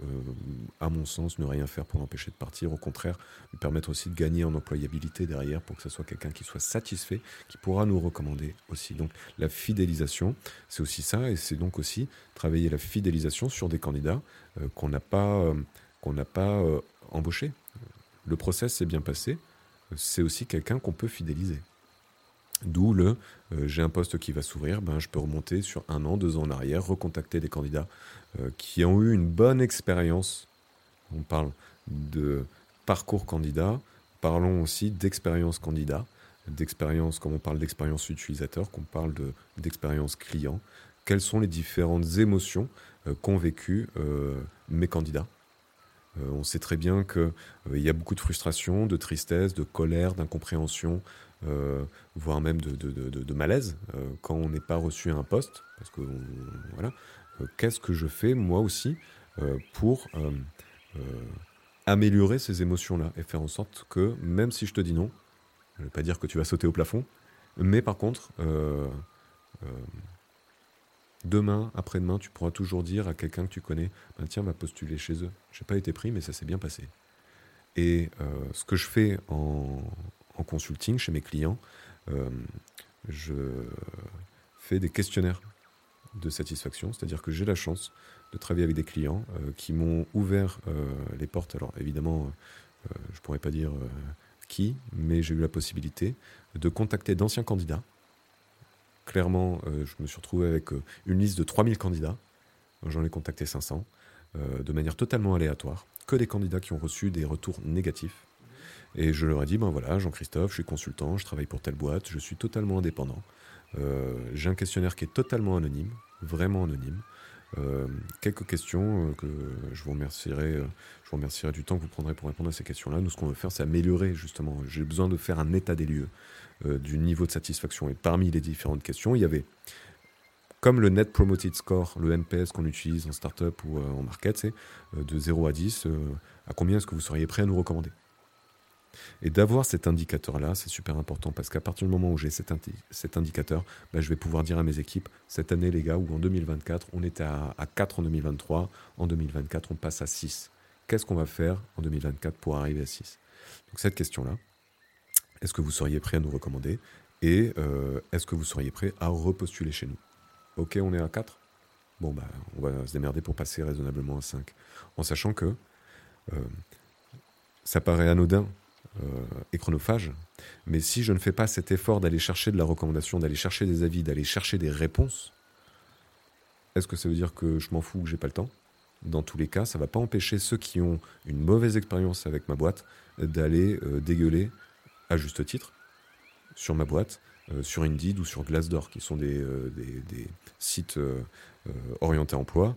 à mon sens, ne rien faire pour l'empêcher de partir. Au contraire, lui permettre aussi de gagner en employabilité derrière pour que ce soit quelqu'un qui soit satisfait, qui pourra nous recommander aussi. Donc, la fidélisation, c'est aussi ça, et c'est donc aussi travailler la fidélisation sur des candidats qu'on n'a pas qu'on n'a pas euh, embauché. Le process s'est bien passé, c'est aussi quelqu'un qu'on peut fidéliser. D'où le euh, j'ai un poste qui va s'ouvrir, ben, je peux remonter sur un an, deux ans en arrière, recontacter des candidats euh, qui ont eu une bonne expérience. On parle de parcours candidat, parlons aussi d'expérience candidat, d'expérience, comme on parle d'expérience utilisateur, qu'on parle d'expérience client. Quelles sont les différentes émotions qu'ont vécues mes candidats? Euh, on sait très bien qu'il euh, y a beaucoup de frustration, de tristesse, de colère, d'incompréhension, euh, voire même de, malaise quand on n'est pas reçu à un poste. Parce que voilà, qu'est-ce que je fais moi aussi pour améliorer ces émotions-là et faire en sorte que même si je te dis non, je ne vais pas dire que tu vas sauter au plafond, mais par contre, Demain, après-demain, tu pourras toujours dire à quelqu'un que tu connais ben Tiens, m'a postulé chez eux. Je n'ai pas été pris, mais ça s'est bien passé. Et euh, ce que je fais en, consulting chez mes clients, euh, je fais des questionnaires de satisfaction, c'est-à-dire que j'ai la chance de travailler avec des clients euh, qui m'ont ouvert les portes. Alors évidemment, je ne pourrais pas dire qui, mais j'ai eu la possibilité de contacter d'anciens candidats clairement, euh, je me suis retrouvé avec euh, une liste de 3000 candidats. J'en ai contacté 500. de manière totalement aléatoire, que des candidats qui ont reçu des retours négatifs. Et je leur ai dit, ben voilà, Jean-Christophe, je suis consultant, je travaille pour telle boîte, je suis totalement indépendant. J'ai un questionnaire qui est totalement anonyme, vraiment anonyme. Euh, quelques questions euh, que je vous remercierai. Euh, je vous remercierai du temps que vous prendrez pour répondre à ces questions-là. Nous, ce qu'on veut faire, c'est améliorer justement. J'ai besoin de faire un état des lieux du niveau de satisfaction. Et parmi les différentes questions, il y avait comme le Net Promoted Score, le NPS qu'on utilise en startup ou en market, c'est de 0 à 10, à combien est-ce que vous seriez prêt à nous recommander? Et d'avoir cet indicateur-là, c'est super important parce qu'à partir du moment où j'ai cet, indicateur, bah, je vais pouvoir dire à mes équipes, cette année les gars, ou en 2024, on était à, 4 en 2023, en 2024 on passe à 6. Qu'est-ce qu'on va faire en 2024 pour arriver à 6 Donc cette question-là, est-ce que vous seriez prêt à nous recommander Et euh, est-ce que vous seriez prêt à repostuler chez nous? Ok, on est à 4 Bon, bah, on va se démerder pour passer raisonnablement à 5. En sachant que euh, ça paraît anodin euh, et chronophage. Mais si je ne fais pas cet effort d'aller chercher de la recommandation, d'aller chercher des avis, d'aller chercher des réponses, est-ce que ça veut dire que je m'en fous, que j'ai pas le temps? Dans tous les cas, ça va pas empêcher ceux qui ont une mauvaise expérience avec ma boîte d'aller dégueuler à juste titre sur ma boîte, euh, sur Indeed ou sur Glassdoor, qui sont des, des sites orientés emploi.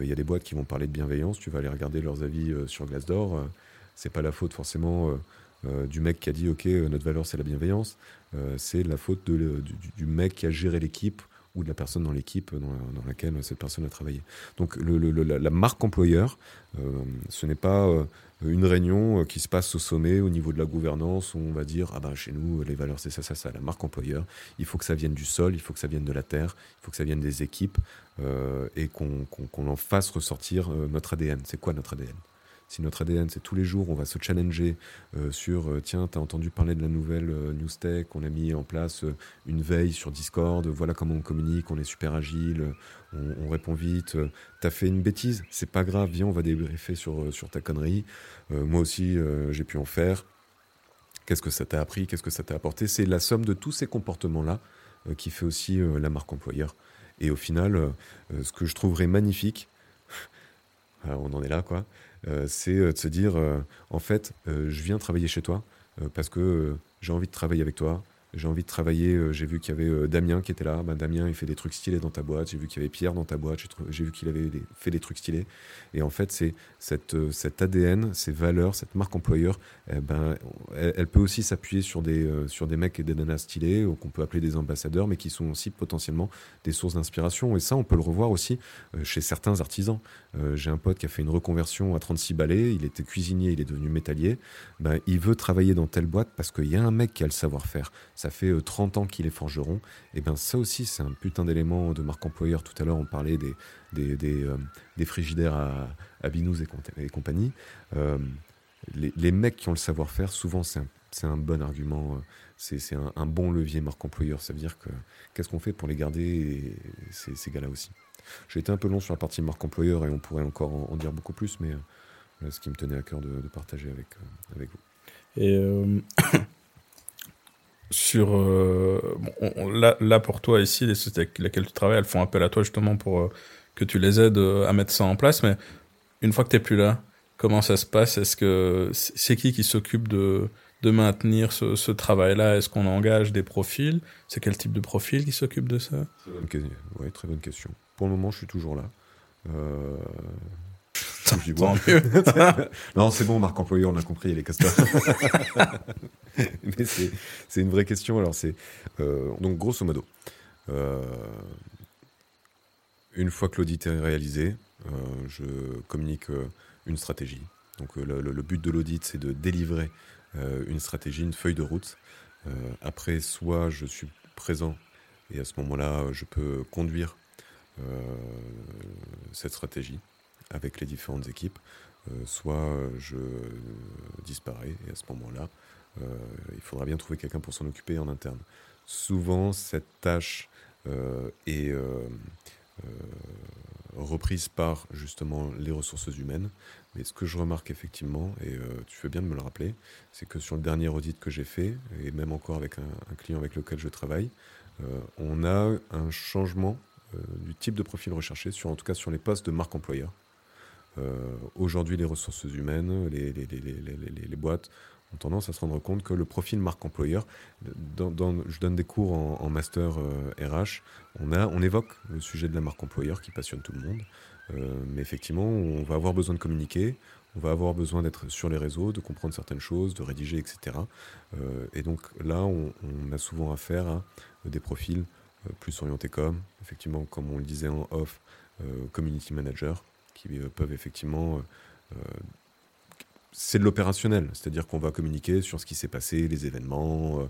Il y a des boîtes qui vont parler de bienveillance. Tu vas aller regarder leurs avis sur Glassdoor. c'est pas la faute forcément euh, du mec qui a dit ok euh, notre valeur c'est la bienveillance, euh, c'est la faute du, mec qui a géré l'équipe ou de la personne dans l'équipe dans, laquelle cette personne a travaillé. Donc la, marque employeur, ce n'est pas une réunion qui se passe au sommet au niveau de la gouvernance où on va dire ah ben chez nous les valeurs c'est ça ça ça la marque employeur. Il faut que ça vienne du sol il faut que ça vienne de la terre il faut que ça vienne des équipes et qu'on en fasse ressortir notre ADN c'est quoi notre ADN si notre ADN, c'est tous les jours, on va se challenger euh, sur euh, tiens, tu as entendu parler de la nouvelle euh, News Tech, on a mis en place une veille sur Discord, voilà comment on communique, on est super agile, on, répond vite. tu as fait une bêtise, c'est pas grave, viens, on va débriefer sur, sur ta connerie. moi aussi, j'ai pu en faire. Qu'est-ce que ça t'a appris Qu'est-ce que ça t'a apporté? C'est la somme de tous ces comportements-là qui fait aussi la marque employeur. Et au final, ce que je trouverais magnifique, <laughs> on en est là, quoi, euh, c'est euh, de se dire, euh, en fait, je viens travailler chez toi parce que j'ai envie de travailler avec toi, j'ai envie de travailler. Euh, j'ai vu qu'il y avait euh, Damien qui était là. Bah, Damien, il fait des trucs stylés dans ta boîte. J'ai vu qu'il y avait Pierre dans ta boîte. J'ai vu qu'il avait fait des trucs stylés. Et en fait, c'est cette, euh, cet ADN, ces valeurs, cette marque employeur, eh ben, elle, peut aussi s'appuyer sur des, sur des mecs et des nanas stylés, qu'on peut appeler des ambassadeurs, mais qui sont aussi potentiellement des sources d'inspiration. Et ça, on peut le revoir aussi chez certains artisans. J'ai un pote qui a fait une reconversion à 36 balais. Il était cuisinier, il est devenu métallier. Ben, il veut travailler dans telle boîte parce qu'il y a un mec qui a le savoir-faire ça fait 30 euh, ans qu'il est forgeron, et bien ça aussi c'est un putain d'élément de marque employeur. Tout à l'heure on parlait des, des, des, euh, frigidaires à, à Binous et, compagnie. Euh, les, mecs qui ont le savoir-faire, souvent c'est un, un, bon argument, c'est un, bon levier marque employeur. Ça veut dire que qu'est-ce qu'on fait pour les garder, ces, ces gars-là aussi? J'ai été un peu long sur la partie marque employeur et on pourrait encore en, dire beaucoup plus, mais ce qui me tenait à cœur de, partager avec, avec vous. Et sur euh, là, là, pour toi ici les sociétés avec lesquelles tu travailles elles font appel à toi justement pour euh, que tu les aides euh, à mettre ça en place. Mais une fois que tu n'es plus là comment ça se passe? Est-ce que c'est qui qui s'occupe de de maintenir ce, travail là est-ce qu'on engage des profils? C'est quel type de profil qui s'occupe de ça? Oui, très bonne question. Pour le moment je suis toujours là <laughs> non, c'est bon, Marc Employeur, on a compris, les castors. <laughs> Mais c'est une vraie question. Alors, c'est. Euh, donc, grosso modo, euh, une fois que l'audit est réalisé, euh, je communique une stratégie. Donc, le, but de l'audit, c'est de délivrer une stratégie, une feuille de route. après, soit je suis présent et à ce moment-là, je peux conduire cette stratégie avec les différentes équipes, euh, soit je disparais et à ce moment-là, euh, il faudra bien trouver quelqu'un pour s'en occuper en interne. Souvent, cette tâche euh, est reprise par justement les ressources humaines. Mais ce que je remarque effectivement, et tu fais bien de me le rappeler, c'est que sur le dernier audit que j'ai fait, et même encore avec un, client avec lequel je travaille, on a un changement du type de profil recherché, en tout cas sur les postes de marque employeur. Aujourd'hui, les ressources humaines, les, boîtes ont tendance à se rendre compte que le profil marque employeur, je donne des cours en, master RH, on, a, on évoque le sujet de la marque employeur qui passionne tout le monde. mais effectivement, on va avoir besoin de communiquer, on va avoir besoin d'être sur les réseaux, de comprendre certaines choses, de rédiger, etc. Euh, et donc là, on, a souvent affaire à des profils euh, plus orientés comme, effectivement, comme on le disait en off, euh, community manager, qui peuvent effectivement c'est de l'opérationnel, c'est-à-dire qu'on va communiquer sur ce qui s'est passé, les événements,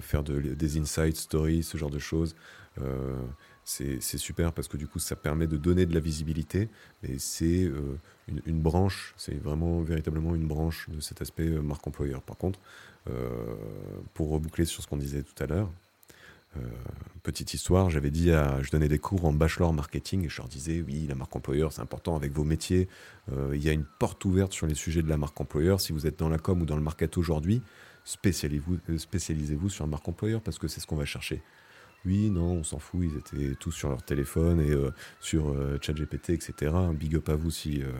faire des insights, stories, ce genre de choses c'est super parce que du coup, ça permet de donner de la visibilité. Et c'est euh, une, branche, c'est vraiment véritablement une branche de cet aspect euh, marque employeur. Par contre, euh, pour reboucler sur ce qu'on disait tout à l'heure, petite histoire, j'avais dit à, je donnais des cours en bachelor marketing et je leur disais, oui, la marque employeur, c'est important avec vos métiers. il y a une porte ouverte sur les sujets de la marque employeur. Si vous êtes dans la com ou dans le market aujourd'hui, spécialisez-vous spécialisez sur la marque employeur parce que c'est ce qu'on va chercher oui, non, on s'en fout, ils étaient tous sur leur téléphone et euh, sur euh, ChatGPT, etc. Big up à vous si euh,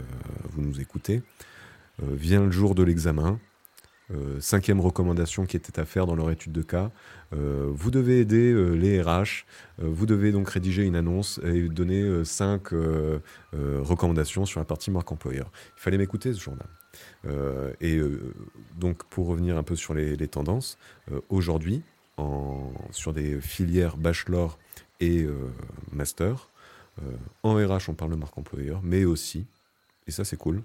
vous nous écoutez. vient le jour de l'examen. Cinquième recommandation qui était à faire dans leur étude de cas. vous devez aider les RH. vous devez donc rédiger une annonce et donner cinq recommandations sur la partie marque employeur. Il fallait m'écouter ce journal. et donc pour revenir un peu sur les tendances, aujourd'hui, sur des filières bachelor et euh, master. Euh, en RH, on parle de marque employeur, mais aussi, et ça c'est cool,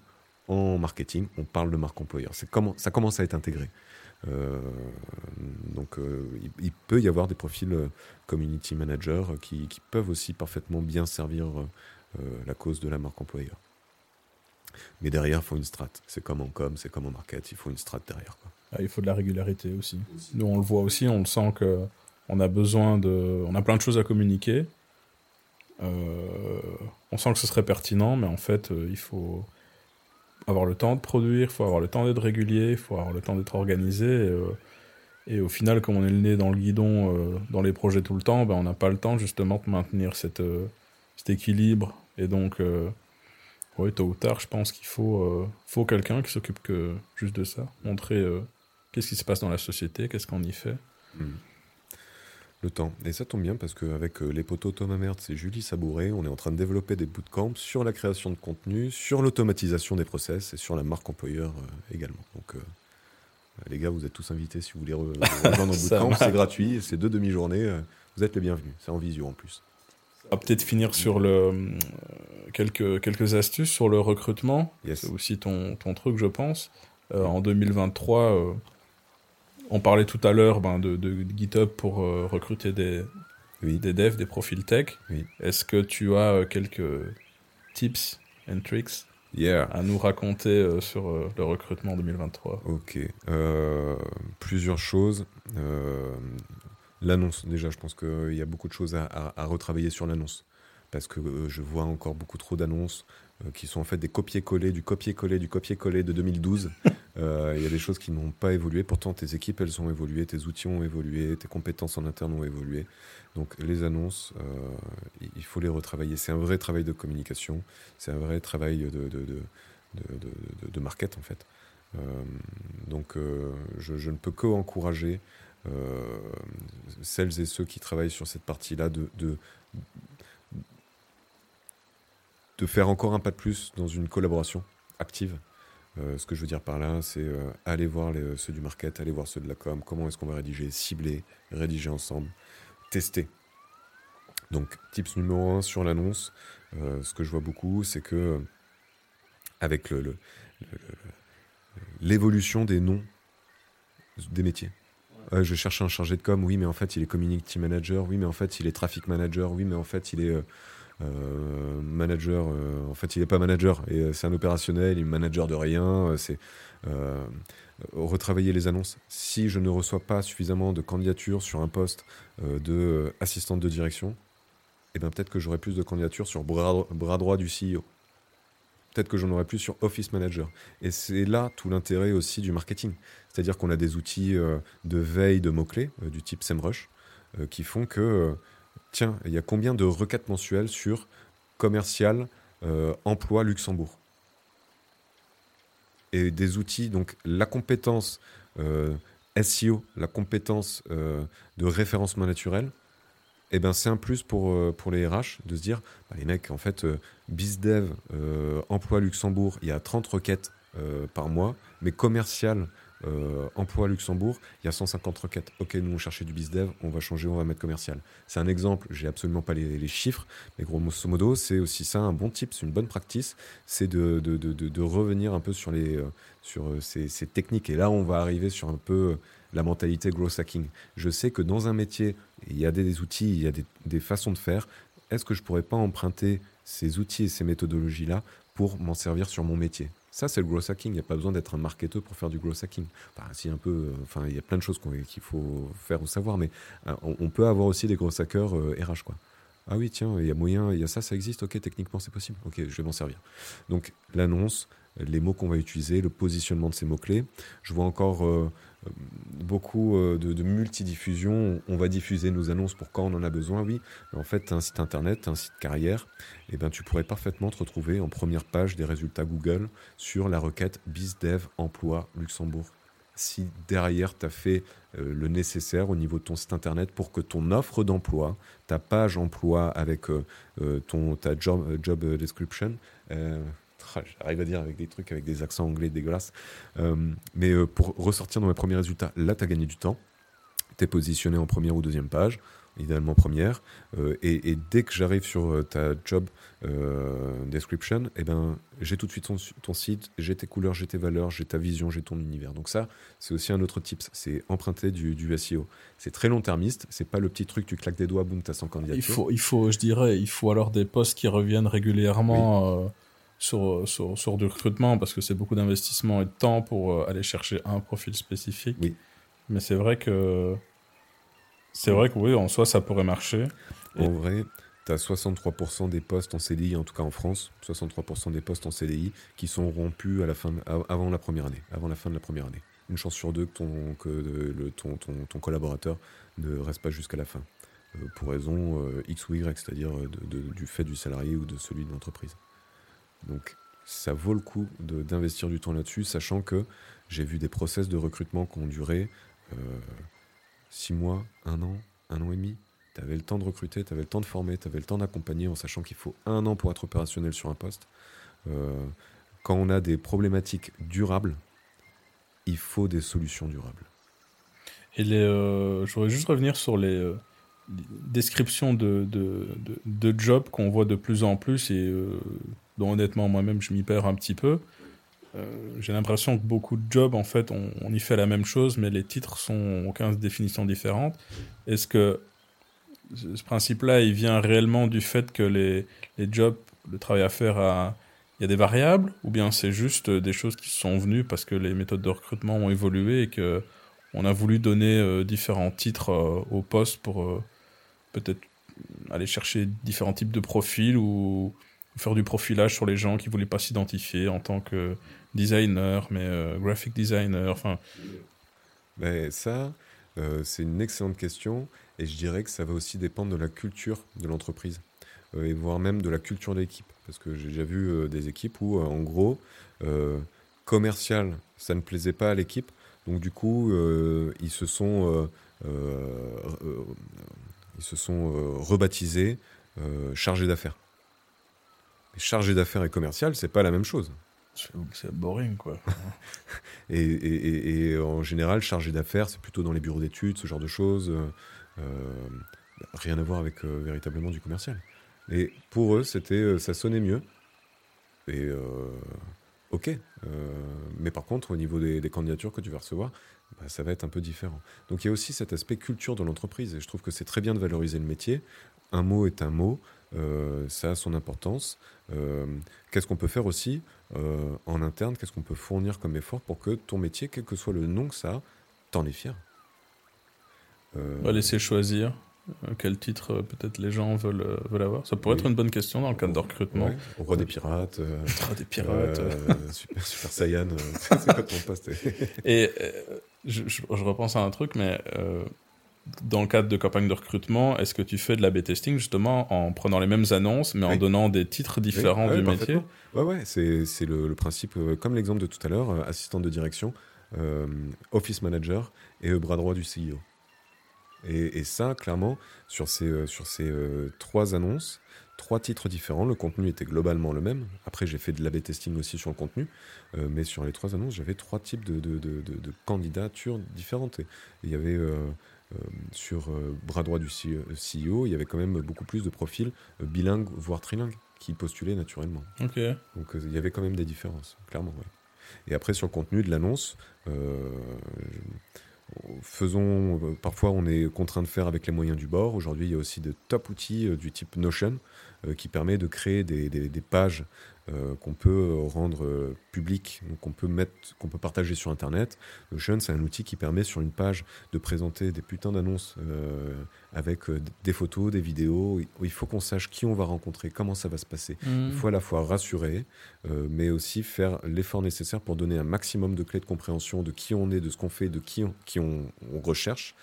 en marketing, on parle de marque employeur. Ça commence à être intégré. Euh, donc il, peut y avoir des profils community manager qui, peuvent aussi parfaitement bien servir la cause de la marque employeur. Mais derrière, il faut une strat. C'est comme en com, c'est comme en market, il faut une strat derrière. Ah, il faut de la régularité aussi. Nous, on le voit aussi, on le sent que on a besoin de, on a plein de choses à communiquer. Euh, on sent que ce serait pertinent, mais en fait, euh, il faut avoir le temps de produire, il faut avoir le temps d'être régulier, il faut avoir le temps d'être organisé. Et, euh, et, au final, comme on est le nez dans le guidon, dans les projets tout le temps, ben, on n'a pas le temps justement de maintenir cette, cet équilibre. Et donc, oui, tôt ou tard, je pense qu'il faut, faut quelqu'un qui s'occupe que juste de ça, montrer Qu'est-ce qui se passe dans la société Qu'est-ce qu'on y fait hmm. Le temps. Et ça tombe bien parce qu'avec euh, les poteaux Thomas Merde, c'est Julie Sabouré, on est en train de développer des bootcamps sur la création de contenu, sur l'automatisation des process et sur la marque employeur euh, également. Donc, euh, les gars, vous êtes tous invités si vous voulez <laughs> rejoindre nos bootcamps. c'est gratuit, c'est deux demi-journées. vous êtes les bienvenus. C'est en visio en plus. On va peut-être finir sur le, quelques, quelques astuces sur le recrutement. C'est aussi ton, ton truc, je pense. en 2023, on parlait tout à l'heure ben, de, GitHub pour euh, recruter des, des devs, des profils tech. Est-ce que tu as euh, quelques tips and tricks à nous raconter euh, sur le recrutement 2023 Ok. plusieurs choses. l'annonce, déjà, je pense qu'il y a beaucoup de choses à retravailler sur l'annonce. Parce que je vois encore beaucoup trop d'annonces euh, qui sont en fait des copier-coller du copier-coller du copier-coller de 2012. <laughs> Euh, il y a des choses qui n'ont pas évolué. Pourtant, tes équipes, elles ont évolué, tes outils ont évolué, tes compétences en interne ont évolué. Donc, les annonces, euh, il faut les retravailler. C'est un vrai travail de communication. C'est un vrai travail de, de, de, de, de market, en fait. donc, je, je, ne peux que encourager celles et ceux qui travaillent sur cette partie-là de, de faire encore un pas de plus dans une collaboration active. Euh, ce que je veux dire par là, c'est euh, aller voir les, ceux du market, aller voir ceux de la com, comment est-ce qu'on va rédiger, cibler, rédiger ensemble, tester. Donc, tips numéro un sur l'annonce, euh, ce que je vois beaucoup, c'est que avec le, l'évolution des noms des métiers. je cherche un chargé de com, oui, mais en fait, il est community manager, oui, mais en fait, il est traffic manager, oui, mais en fait, il est euh, manager, euh, en fait, il n'est pas manager, euh, c'est un opérationnel, il est manager de rien. c'est retravailler les annonces. Si je ne reçois pas suffisamment de candidatures sur un poste de assistante de direction, eh ben peut-être que j'aurai plus de candidatures sur bras, bras droit du CEO. Peut-être que j'en aurai plus sur Office Manager. Et c'est là tout l'intérêt aussi du marketing. C'est-à-dire qu'on a des outils de veille de mots-clés du type SEMrush qui font que tiens, il y a combien de requêtes mensuelles sur commercial, euh, emploi Luxembourg et des outils. Donc la compétence SEO, la compétence de référencement naturel, eh ben, c'est un plus pour, pour les RH de se dire, bah, les mecs, en fait, BizDev, emploi Luxembourg, il y a 30 requêtes par mois, mais commercial, euh, emploi Luxembourg, il y a 150 requêtes. Ok, nous on cherchait du bizdev, on va changer, on va mettre commercial. C'est un exemple, j'ai absolument pas les, chiffres, mais grosso modo, c'est aussi ça un bon type, c'est une bonne practice, c'est de, revenir un peu sur, les, euh, sur euh, ces, techniques. Et là, on va arriver sur un peu la mentalité growth hacking. Je sais que dans un métier, il y a des, outils, il y a des, des façons de faire. Est-ce que je pourrais pas emprunter ces outils et ces méthodologies-là pour m'en servir sur mon métier? Ça, c'est le growth hacking. Il n'y a pas besoin d'être un marketeur pour faire du growth hacking. Un peu, euh, enfin, il y a plein de choses qu'il faut faire ou savoir, mais euh, on, peut avoir aussi des growth hackers RH, euh, quoi. Ah oui, tiens, il y a moyen, il y a ça, ça existe. Ok, techniquement, c'est possible. Ok, je vais m'en servir. Donc, l'annonce, les mots qu'on va utiliser, le positionnement de ces mots-clés. Je vois encore beaucoup euh, de, multidiffusion. On va diffuser nos annonces pour quand on en a besoin, oui. Mais en fait, un site internet, un site carrière, eh ben, tu pourrais parfaitement te retrouver en première page des résultats Google sur la requête BizDev Emploi Luxembourg. Si derrière, tu as fait euh, le nécessaire au niveau de ton site internet pour que ton offre d'emploi, ta page emploi avec euh, ton, ta job description, J'arrive à dire avec des trucs, avec des accents anglais dégueulasses. Euh, mais euh, pour ressortir dans mes premiers résultats, là, tu as gagné du temps. Tu es positionné en première ou deuxième page, idéalement première. Euh, et, dès que j'arrive sur ta job description, eh ben, j'ai tout de suite ton, site, j'ai tes couleurs, j'ai tes valeurs, j'ai ta vision, j'ai ton univers. Donc ça, c'est aussi un autre tip, c'est emprunter du, du SEO. C'est très long-termiste, c'est pas le petit truc, tu claques des doigts, boum, t'as 100 candidatures. Il faut, il faut, je dirais, il faut alors des postes qui reviennent régulièrement sur, sur, sur du recrutement parce que c'est beaucoup d'investissement et de temps pour euh, aller chercher un profil spécifique. Oui. Mais c'est vrai que c'est vrai que oui, en soi, ça pourrait marcher. En vrai, tu as 63% des postes en CDI, en tout cas en France, 63% des postes en CDI qui sont rompus à la fin, avant la première année, avant la fin de la première année. Une chance sur deux que ton, que le, ton, ton, ton collaborateur ne reste pas jusqu'à la fin, euh, pour raison euh, X ou Y, c'est-à-dire du fait du salarié ou de celui de l'entreprise. Donc ça vaut le coup d'investir du temps là-dessus, sachant que j'ai vu des process de recrutement qui ont duré 6 euh, mois, 1 an, 1 an et demi. Tu avais le temps de recruter, tu avais le temps de former, tu avais le temps d'accompagner en sachant qu'il faut un an pour être opérationnel sur un poste. Euh, quand on a des problématiques durables, il faut des solutions durables. Et euh, je voudrais juste revenir sur les descriptions de, de, de, jobs qu'on voit de plus en plus et honnêtement moi-même je m'y perds un petit peu. Euh, j'ai l'impression que beaucoup de jobs, en fait, on, y fait la même chose, mais les titres sont, ont 15 définitions différentes. Est-ce que ce principe-là, il vient réellement du fait que les, jobs, le travail à faire, il y a des variables, ou bien c'est juste des choses qui sont venues parce que les méthodes de recrutement ont évolué et que on a voulu donner euh, différents titres euh, au poste pour peut-être aller chercher différents types de profils ou faire du profilage sur les gens qui voulaient pas s'identifier en tant que designer, mais euh, graphic designer, enfin. Mais ça, euh, c'est une excellente question, et je dirais que ça va aussi dépendre de la culture de l'entreprise, euh, et voire même de la culture de l'équipe, parce que j'ai déjà vu des équipes où, en gros, commercial, ça ne plaisait pas à l'équipe, donc du coup, ils se sont, ils se sont rebaptisés chargés d'affaires chargé d'affaires et commercial, c'est pas la même chose. C'est boring, quoi. <laughs> et, en général, chargé d'affaires, c'est plutôt dans les bureaux d'études, ce genre de choses. Euh, euh, rien à voir avec euh, véritablement du commercial. Et pour eux, c'était, ça sonnait mieux. Et ok. mais par contre, au niveau des, candidatures que tu vas recevoir, bah, ça va être un peu différent. Donc il y a aussi cet aspect culture de l'entreprise. Et je trouve que c'est très bien de valoriser le métier. Un mot est un mot. Ça a son importance. Euh, qu'est-ce qu'on peut faire aussi euh, en interne? Qu'est-ce qu'on peut fournir comme effort pour que ton métier, quel que soit le nom que ça a, t'en es fier? On va laisser choisir euh, quel titre peut-être les gens veulent, veulent avoir. Ça pourrait être une bonne question dans le cadre de recrutement. Roi des pirates. <laughs> Roi des pirates. <laughs> super, super Saiyan. <laughs> c'est Et je, je, repense à un truc, mais dans le cadre de campagne de recrutement, est-ce que tu fais de l'A-B testing justement en prenant les mêmes annonces, mais en donnant des titres différents du métier? Ouais, ouais, c'est le, le, principe, euh, comme l'exemple de tout à l'heure, euh, assistant de direction, euh, office manager et bras droit du CEO. Et, et, ça, clairement, sur ces, sur ces trois annonces, trois titres différents. Le contenu était globalement le même. Après, j'ai fait de l'A-B testing aussi sur le contenu. mais sur les trois annonces, j'avais trois types de, de, de, de, candidatures différentes. Il y avait euh, sur euh, bras droit du CEO, il y avait quand même beaucoup plus de profils euh, bilingues, voire trilingues, qui postulaient naturellement. Donc il y avait quand même des différences, clairement. Et après, sur le contenu de l'annonce, faisons, parfois on est contraint de faire avec les moyens du bord. Aujourd'hui, il y a aussi de top outils du type Notion qui permet de créer des, des, des pages euh, qu'on peut rendre euh, public, qu'on peut mettre, qu'on peut partager sur Internet. Notion, c'est un outil qui permet sur une page de présenter des putains d'annonces euh, avec des photos, des vidéos. Il faut qu'on sache qui on va rencontrer, comment ça va se passer. Mmh. Il faut à la fois rassurer, mais aussi faire l'effort nécessaire pour donner un maximum de clés de compréhension de qui on est, de ce qu'on fait, de qui on, qui on, recherche,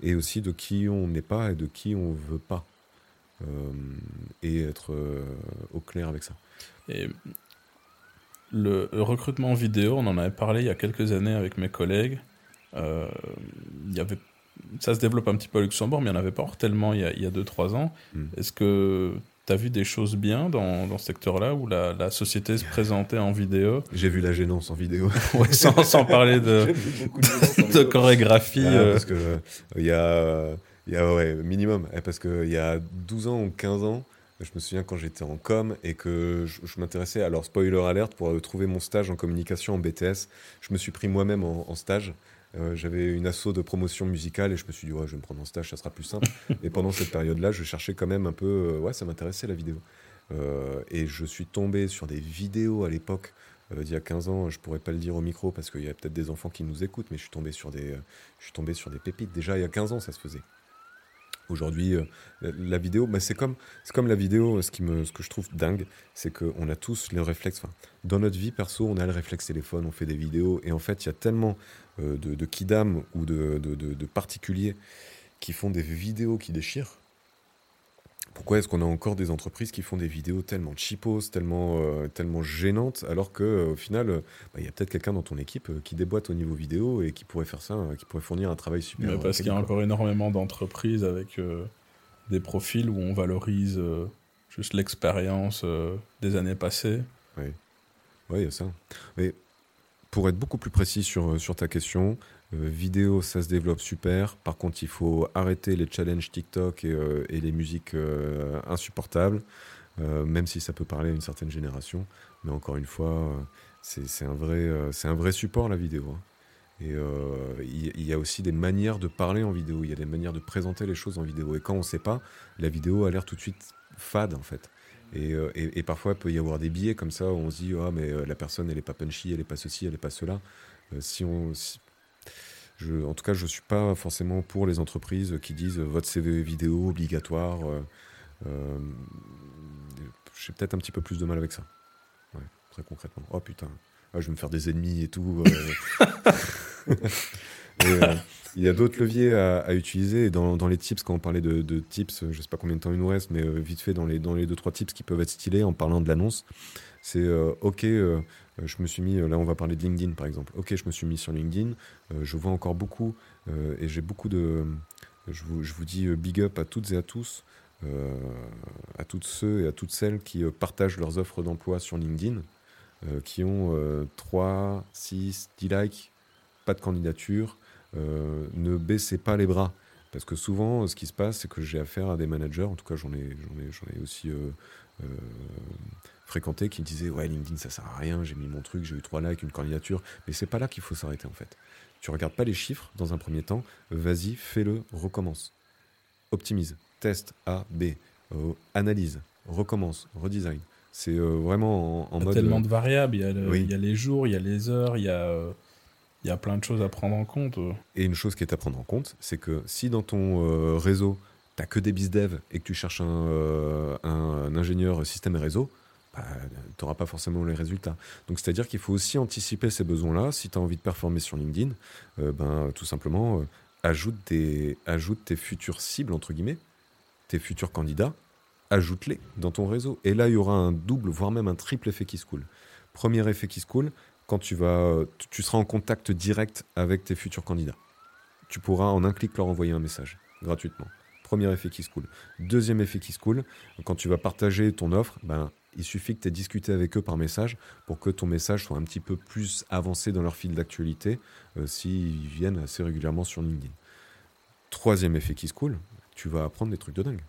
et aussi de qui on n'est pas et de qui on veut pas. et être au clair avec ça. Et le, recrutement vidéo, on en avait parlé il y a quelques années avec mes collègues. Euh, il y avait, ça se développe un petit peu à Luxembourg, mais il n'y en avait pas tellement il y a 2-3 ans. Hmm. Est-ce que tu as vu des choses bien dans, dans ce secteur-là où la, la, société se présentait en vidéo? J'ai vu la gênance en vidéo. <laughs> sans, sans, parler de, <laughs> de, <laughs> chorégraphie. Ah, euh. Parce que il y a, y a ouais, minimum. Parce qu'il y a 12 ans ou 15 ans, je me souviens quand j'étais en com et que je, m'intéressais, alors spoiler alerte, pour euh, trouver mon stage en communication en BTS, je me suis pris moi-même en, stage. Euh, j'avais une asso de promotion musicale et je me suis dit, ouais, je vais me prendre en stage, ça sera plus simple. <laughs> et pendant cette période-là, je cherchais quand même un peu, euh, ouais, ça m'intéressait la vidéo. et je suis tombé sur des vidéos à l'époque d'il y a 15 ans, je pourrais pas le dire au micro parce qu'il y a peut-être des enfants qui nous écoutent, mais je suis tombé sur des, je suis tombé sur des pépites. Déjà, il y a 15 ans, ça se faisait. Aujourd'hui, euh, la vidéo, c'est comme, comme la vidéo, me, ce que je trouve dingue, c'est qu'on a tous le réflexe. Dans notre vie perso, on a le réflexe téléphone, on fait des vidéos, et en fait, il y a tellement euh, de, kidam ou de particuliers qui font des vidéos qui déchirent pourquoi est-ce qu'on a encore des entreprises qui font des vidéos tellement cheapos, tellement, euh, tellement gênantes, alors que euh, final, euh, bah, il y a peut-être quelqu'un dans ton équipe qui déboîte au niveau vidéo et qui pourrait faire ça, qui pourrait fournir un travail super. Mais parce qu'il y a encore énormément d'entreprises avec des profils où on valorise juste l'expérience des années passées. Oui, il y a ça. Mais pour être beaucoup plus précis sur, sur ta question, euh, vidéo, ça se développe super. Par contre, il faut arrêter les challenges TikTok et, euh, les musiques euh, insupportables, même si ça peut parler à une certaine génération. Mais encore une fois, c'est un, vrai, un vrai support, la vidéo. Hein. Et il y, a aussi des manières de parler en vidéo, il y a des manières de présenter les choses en vidéo. Et quand on ne sait pas, la vidéo a l'air tout de suite fade, en fait. Et, parfois, il peut y avoir des biais comme ça où on se dit, ah, mais la personne, elle n'est pas punchy, elle n'est pas ceci, elle n'est pas cela. si on, en tout cas, je ne suis pas forcément pour les entreprises qui disent votre CV vidéo obligatoire. Euh, euh, j'ai peut-être un petit peu plus de mal avec ça. très concrètement. Oh putain, je vais me faire des ennemis et tout. Euh. <laughs> <laughs> il y a d'autres leviers à, utiliser. dans, les tips, quand on parlait de, tips, je ne sais pas combien de temps il nous reste, mais vite fait, dans les, dans les deux, trois tips qui peuvent être stylés en parlant de l'annonce, c'est OK, euh, je me suis mis, euh, là on va parler de LinkedIn par exemple. Ok, je me suis mis sur LinkedIn, euh, je vois encore beaucoup et j'ai beaucoup de... Je vous, je vous, dis big up à toutes et à tous, à toutes ceux et à toutes celles qui partagent leurs offres d'emploi sur LinkedIn, qui ont 3, 6, 10 likes, pas de candidature, ne baissez pas les bras. Parce que souvent, ce qui se passe, c'est que j'ai affaire à des managers, en tout cas j'en ai, ai, ai, aussi fréquenté qui me disaient ouais LinkedIn ça sert à rien, j'ai mis mon truc, j'ai eu trois likes, une candidature, mais c'est pas là qu'il faut s'arrêter en fait. Tu regardes pas les chiffres dans un premier temps, vas-y, fais-le, recommence. Optimise, test A, B, euh, analyse, recommence, redesign. C'est euh, vraiment en, il y a tellement de variables, il y, a il y, a les jours, il y a les heures, il y a, euh, il y a plein de choses à prendre en compte. Et une chose qui est à prendre en compte, c'est que si dans ton réseau, tu que des bizdev et que tu cherches un, un ingénieur système et réseau, bah, tu n'auras pas forcément les résultats. Donc c'est-à-dire qu'il faut aussi anticiper ces besoins-là. Si tu as envie de performer sur LinkedIn, euh, ben, tout simplement, euh, ajoute, des, ajoute tes futures cibles, entre guillemets, tes futurs candidats, ajoute-les dans ton réseau. Et là, il y aura un double, voire même un triple effet qui se coule. Premier effet qui se coule, quand tu, vas, tu seras en contact direct avec tes futurs candidats. Tu pourras en un clic leur envoyer un message gratuitement. Premier effet qui se coule. Deuxième effet qui se coule, quand tu vas partager ton offre, ben, il suffit que tu aies discuté avec eux par message pour que ton message soit un petit peu plus avancé dans leur fil d'actualité euh, s'ils viennent assez régulièrement sur LinkedIn. Troisième effet qui se coule, tu vas apprendre des trucs de dingue.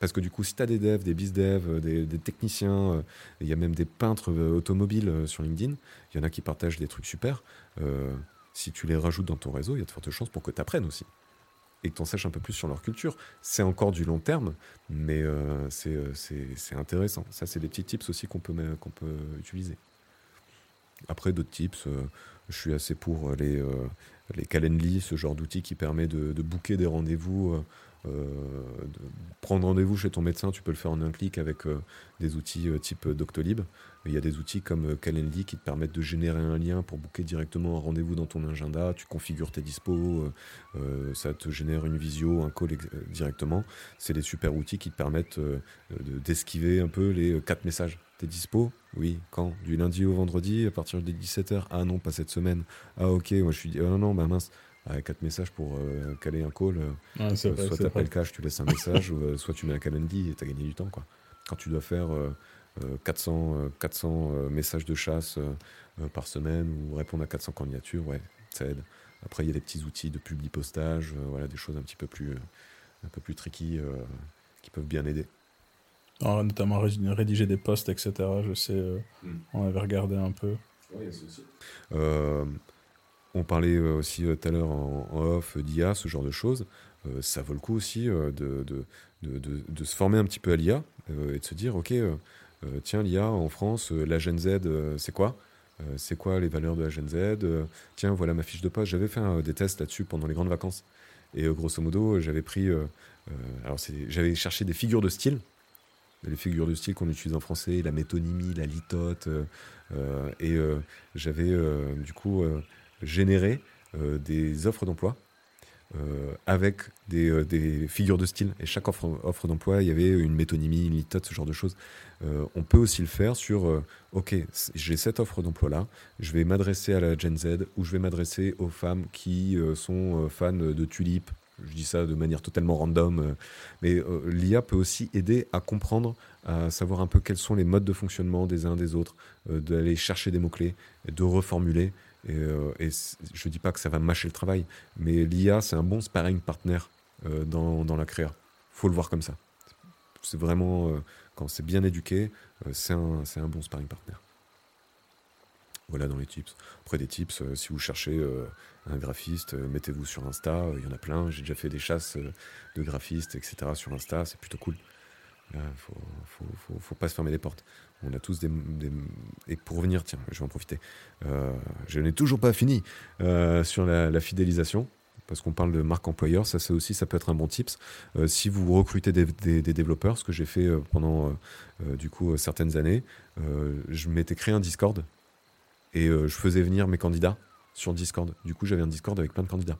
Parce que du coup, si tu as des devs, des biz-devs, euh, des, techniciens, euh, il y a même des peintres automobiles sur LinkedIn, il y en a qui partagent des trucs super. si tu les rajoutes dans ton réseau, il y a de fortes chances pour que tu apprennes aussi et que tu en saches un peu plus sur leur culture. C'est encore du long terme, mais euh, euh, c'est intéressant. Ça, c'est des petits tips aussi qu'on peut, peut utiliser. Après, d'autres tips, euh, je suis assez pour les, les Calendly, ce genre d'outil qui permet de, de booker des rendez-vous euh, prendre rendez-vous chez ton médecin, tu peux le faire en un clic avec euh, des outils euh, type Doctolib. Il y a des outils comme Calendly qui te permettent de générer un lien pour booker directement un rendez-vous dans ton agenda. Tu configures tes dispos, ça te génère une visio, un call directement. C'est des super outils qui te permettent d'esquiver un peu les quatre messages. T'es dispo? Oui. Quand? Du lundi au vendredi à partir des 17h Ah non, pas cette semaine. Ah ok, moi je suis dit, oh non, non, bah mince avec quatre messages pour euh, caler un call. Euh, euh, soit tu appelles cash, tu laisses un message, ou soit tu mets un calendrier et tu as gagné du temps. Quoi. Quand tu dois faire 400, 400 messages de chasse par semaine ou répondre à 400 candidatures, ouais, ça aide. Après, il y a des petits outils de publi postage, voilà, des choses un petit peu plus, un peu plus tricky qui peuvent bien aider. notamment rédiger des posts, etc. Je sais, hmm. on avait regardé un peu. Aussi. On parlait euh, aussi euh, tout à l'heure en, off d'IA, ce genre de choses. Euh, ça vaut le coup aussi de, de, de, se former un petit peu à l'IA et de se dire, OK, tiens, l'IA en France, la Gen Z, c'est quoi? C'est quoi les valeurs de la Gen Z? Tiens, voilà ma fiche de poste. J'avais fait des tests là-dessus pendant les grandes vacances. Et grosso modo, j'avais pris. j'avais cherché des figures de style. Les figures de style qu'on utilise en français, la métonymie, la litote. et j'avais, du coup, générer euh, des offres d'emploi euh, avec euh, des, figures de style. Et chaque offre, d'emploi, il y avait une métonymie, une litote, ce genre de choses. on peut aussi le faire sur, OK, j'ai cette offre d'emploi-là, je vais m'adresser à la Gen Z ou je vais m'adresser aux femmes qui sont fans de tulipes. Je dis ça de manière totalement random, mais l'IA peut aussi aider à comprendre, à savoir un peu quels sont les modes de fonctionnement des uns des autres, d'aller chercher des mots-clés, de reformuler. Et, euh, je ne dis pas que ça va mâcher le travail, mais l'IA, c'est un bon sparring partner euh, dans, dans, la créa. faut le voir comme ça. C'est vraiment, euh, quand c'est bien éduqué, c'est un, un, bon sparring partner. Voilà dans les tips. Après des tips, si vous cherchez un graphiste, mettez-vous sur Insta, il y en a plein. J'ai déjà fait des chasses de graphistes, etc. sur Insta, c'est plutôt cool. Il faut, faut, faut, pas se fermer les portes. On a tous des, Et pour revenir, tiens, je vais en profiter. Euh, je n'ai toujours pas fini euh, sur la, fidélisation, parce qu'on parle de marque employeur. Ça, c'est aussi, ça peut être un bon tips. Euh, si vous recrutez des, développeurs, ce que j'ai fait pendant du coup certaines années, je m'étais créé un Discord et je faisais venir mes candidats sur Discord. Du coup, j'avais un Discord avec plein de candidats.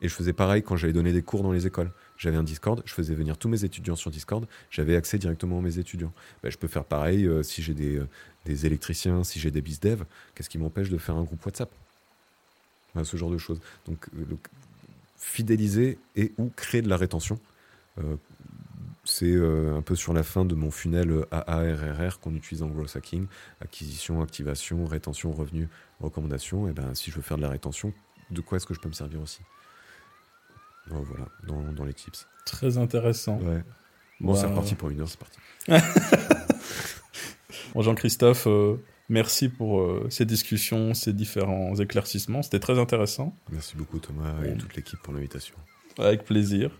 Et je faisais pareil quand j'allais donner des cours dans les écoles. J'avais un Discord, je faisais venir tous mes étudiants sur Discord, j'avais accès directement à mes étudiants. Ben, je peux faire pareil euh, si j'ai des, euh, des, électriciens, si j'ai des bizdev. Qu'est-ce qui m'empêche de faire un groupe WhatsApp? Ben, Ce genre de choses. Donc, euh, fidéliser et ou créer de la rétention. c'est un peu sur la fin de mon funnel AARRR qu'on utilise en growth hacking acquisition, activation, rétention, revenu, recommandation. Et ben, si je veux faire de la rétention, de quoi est-ce que je peux me servir aussi? Voilà, dans, dans, les tips. Très intéressant. Bon, c'est bah, reparti pour une heure, c'est parti. <laughs> bon, Jean-Christophe, euh, merci pour euh, ces discussions, ces différents éclaircissements. C'était très intéressant. Merci beaucoup, Thomas, et toute l'équipe pour l'invitation. Avec plaisir.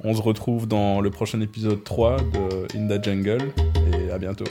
On se retrouve dans le prochain épisode 3 de In the Jungle et à bientôt.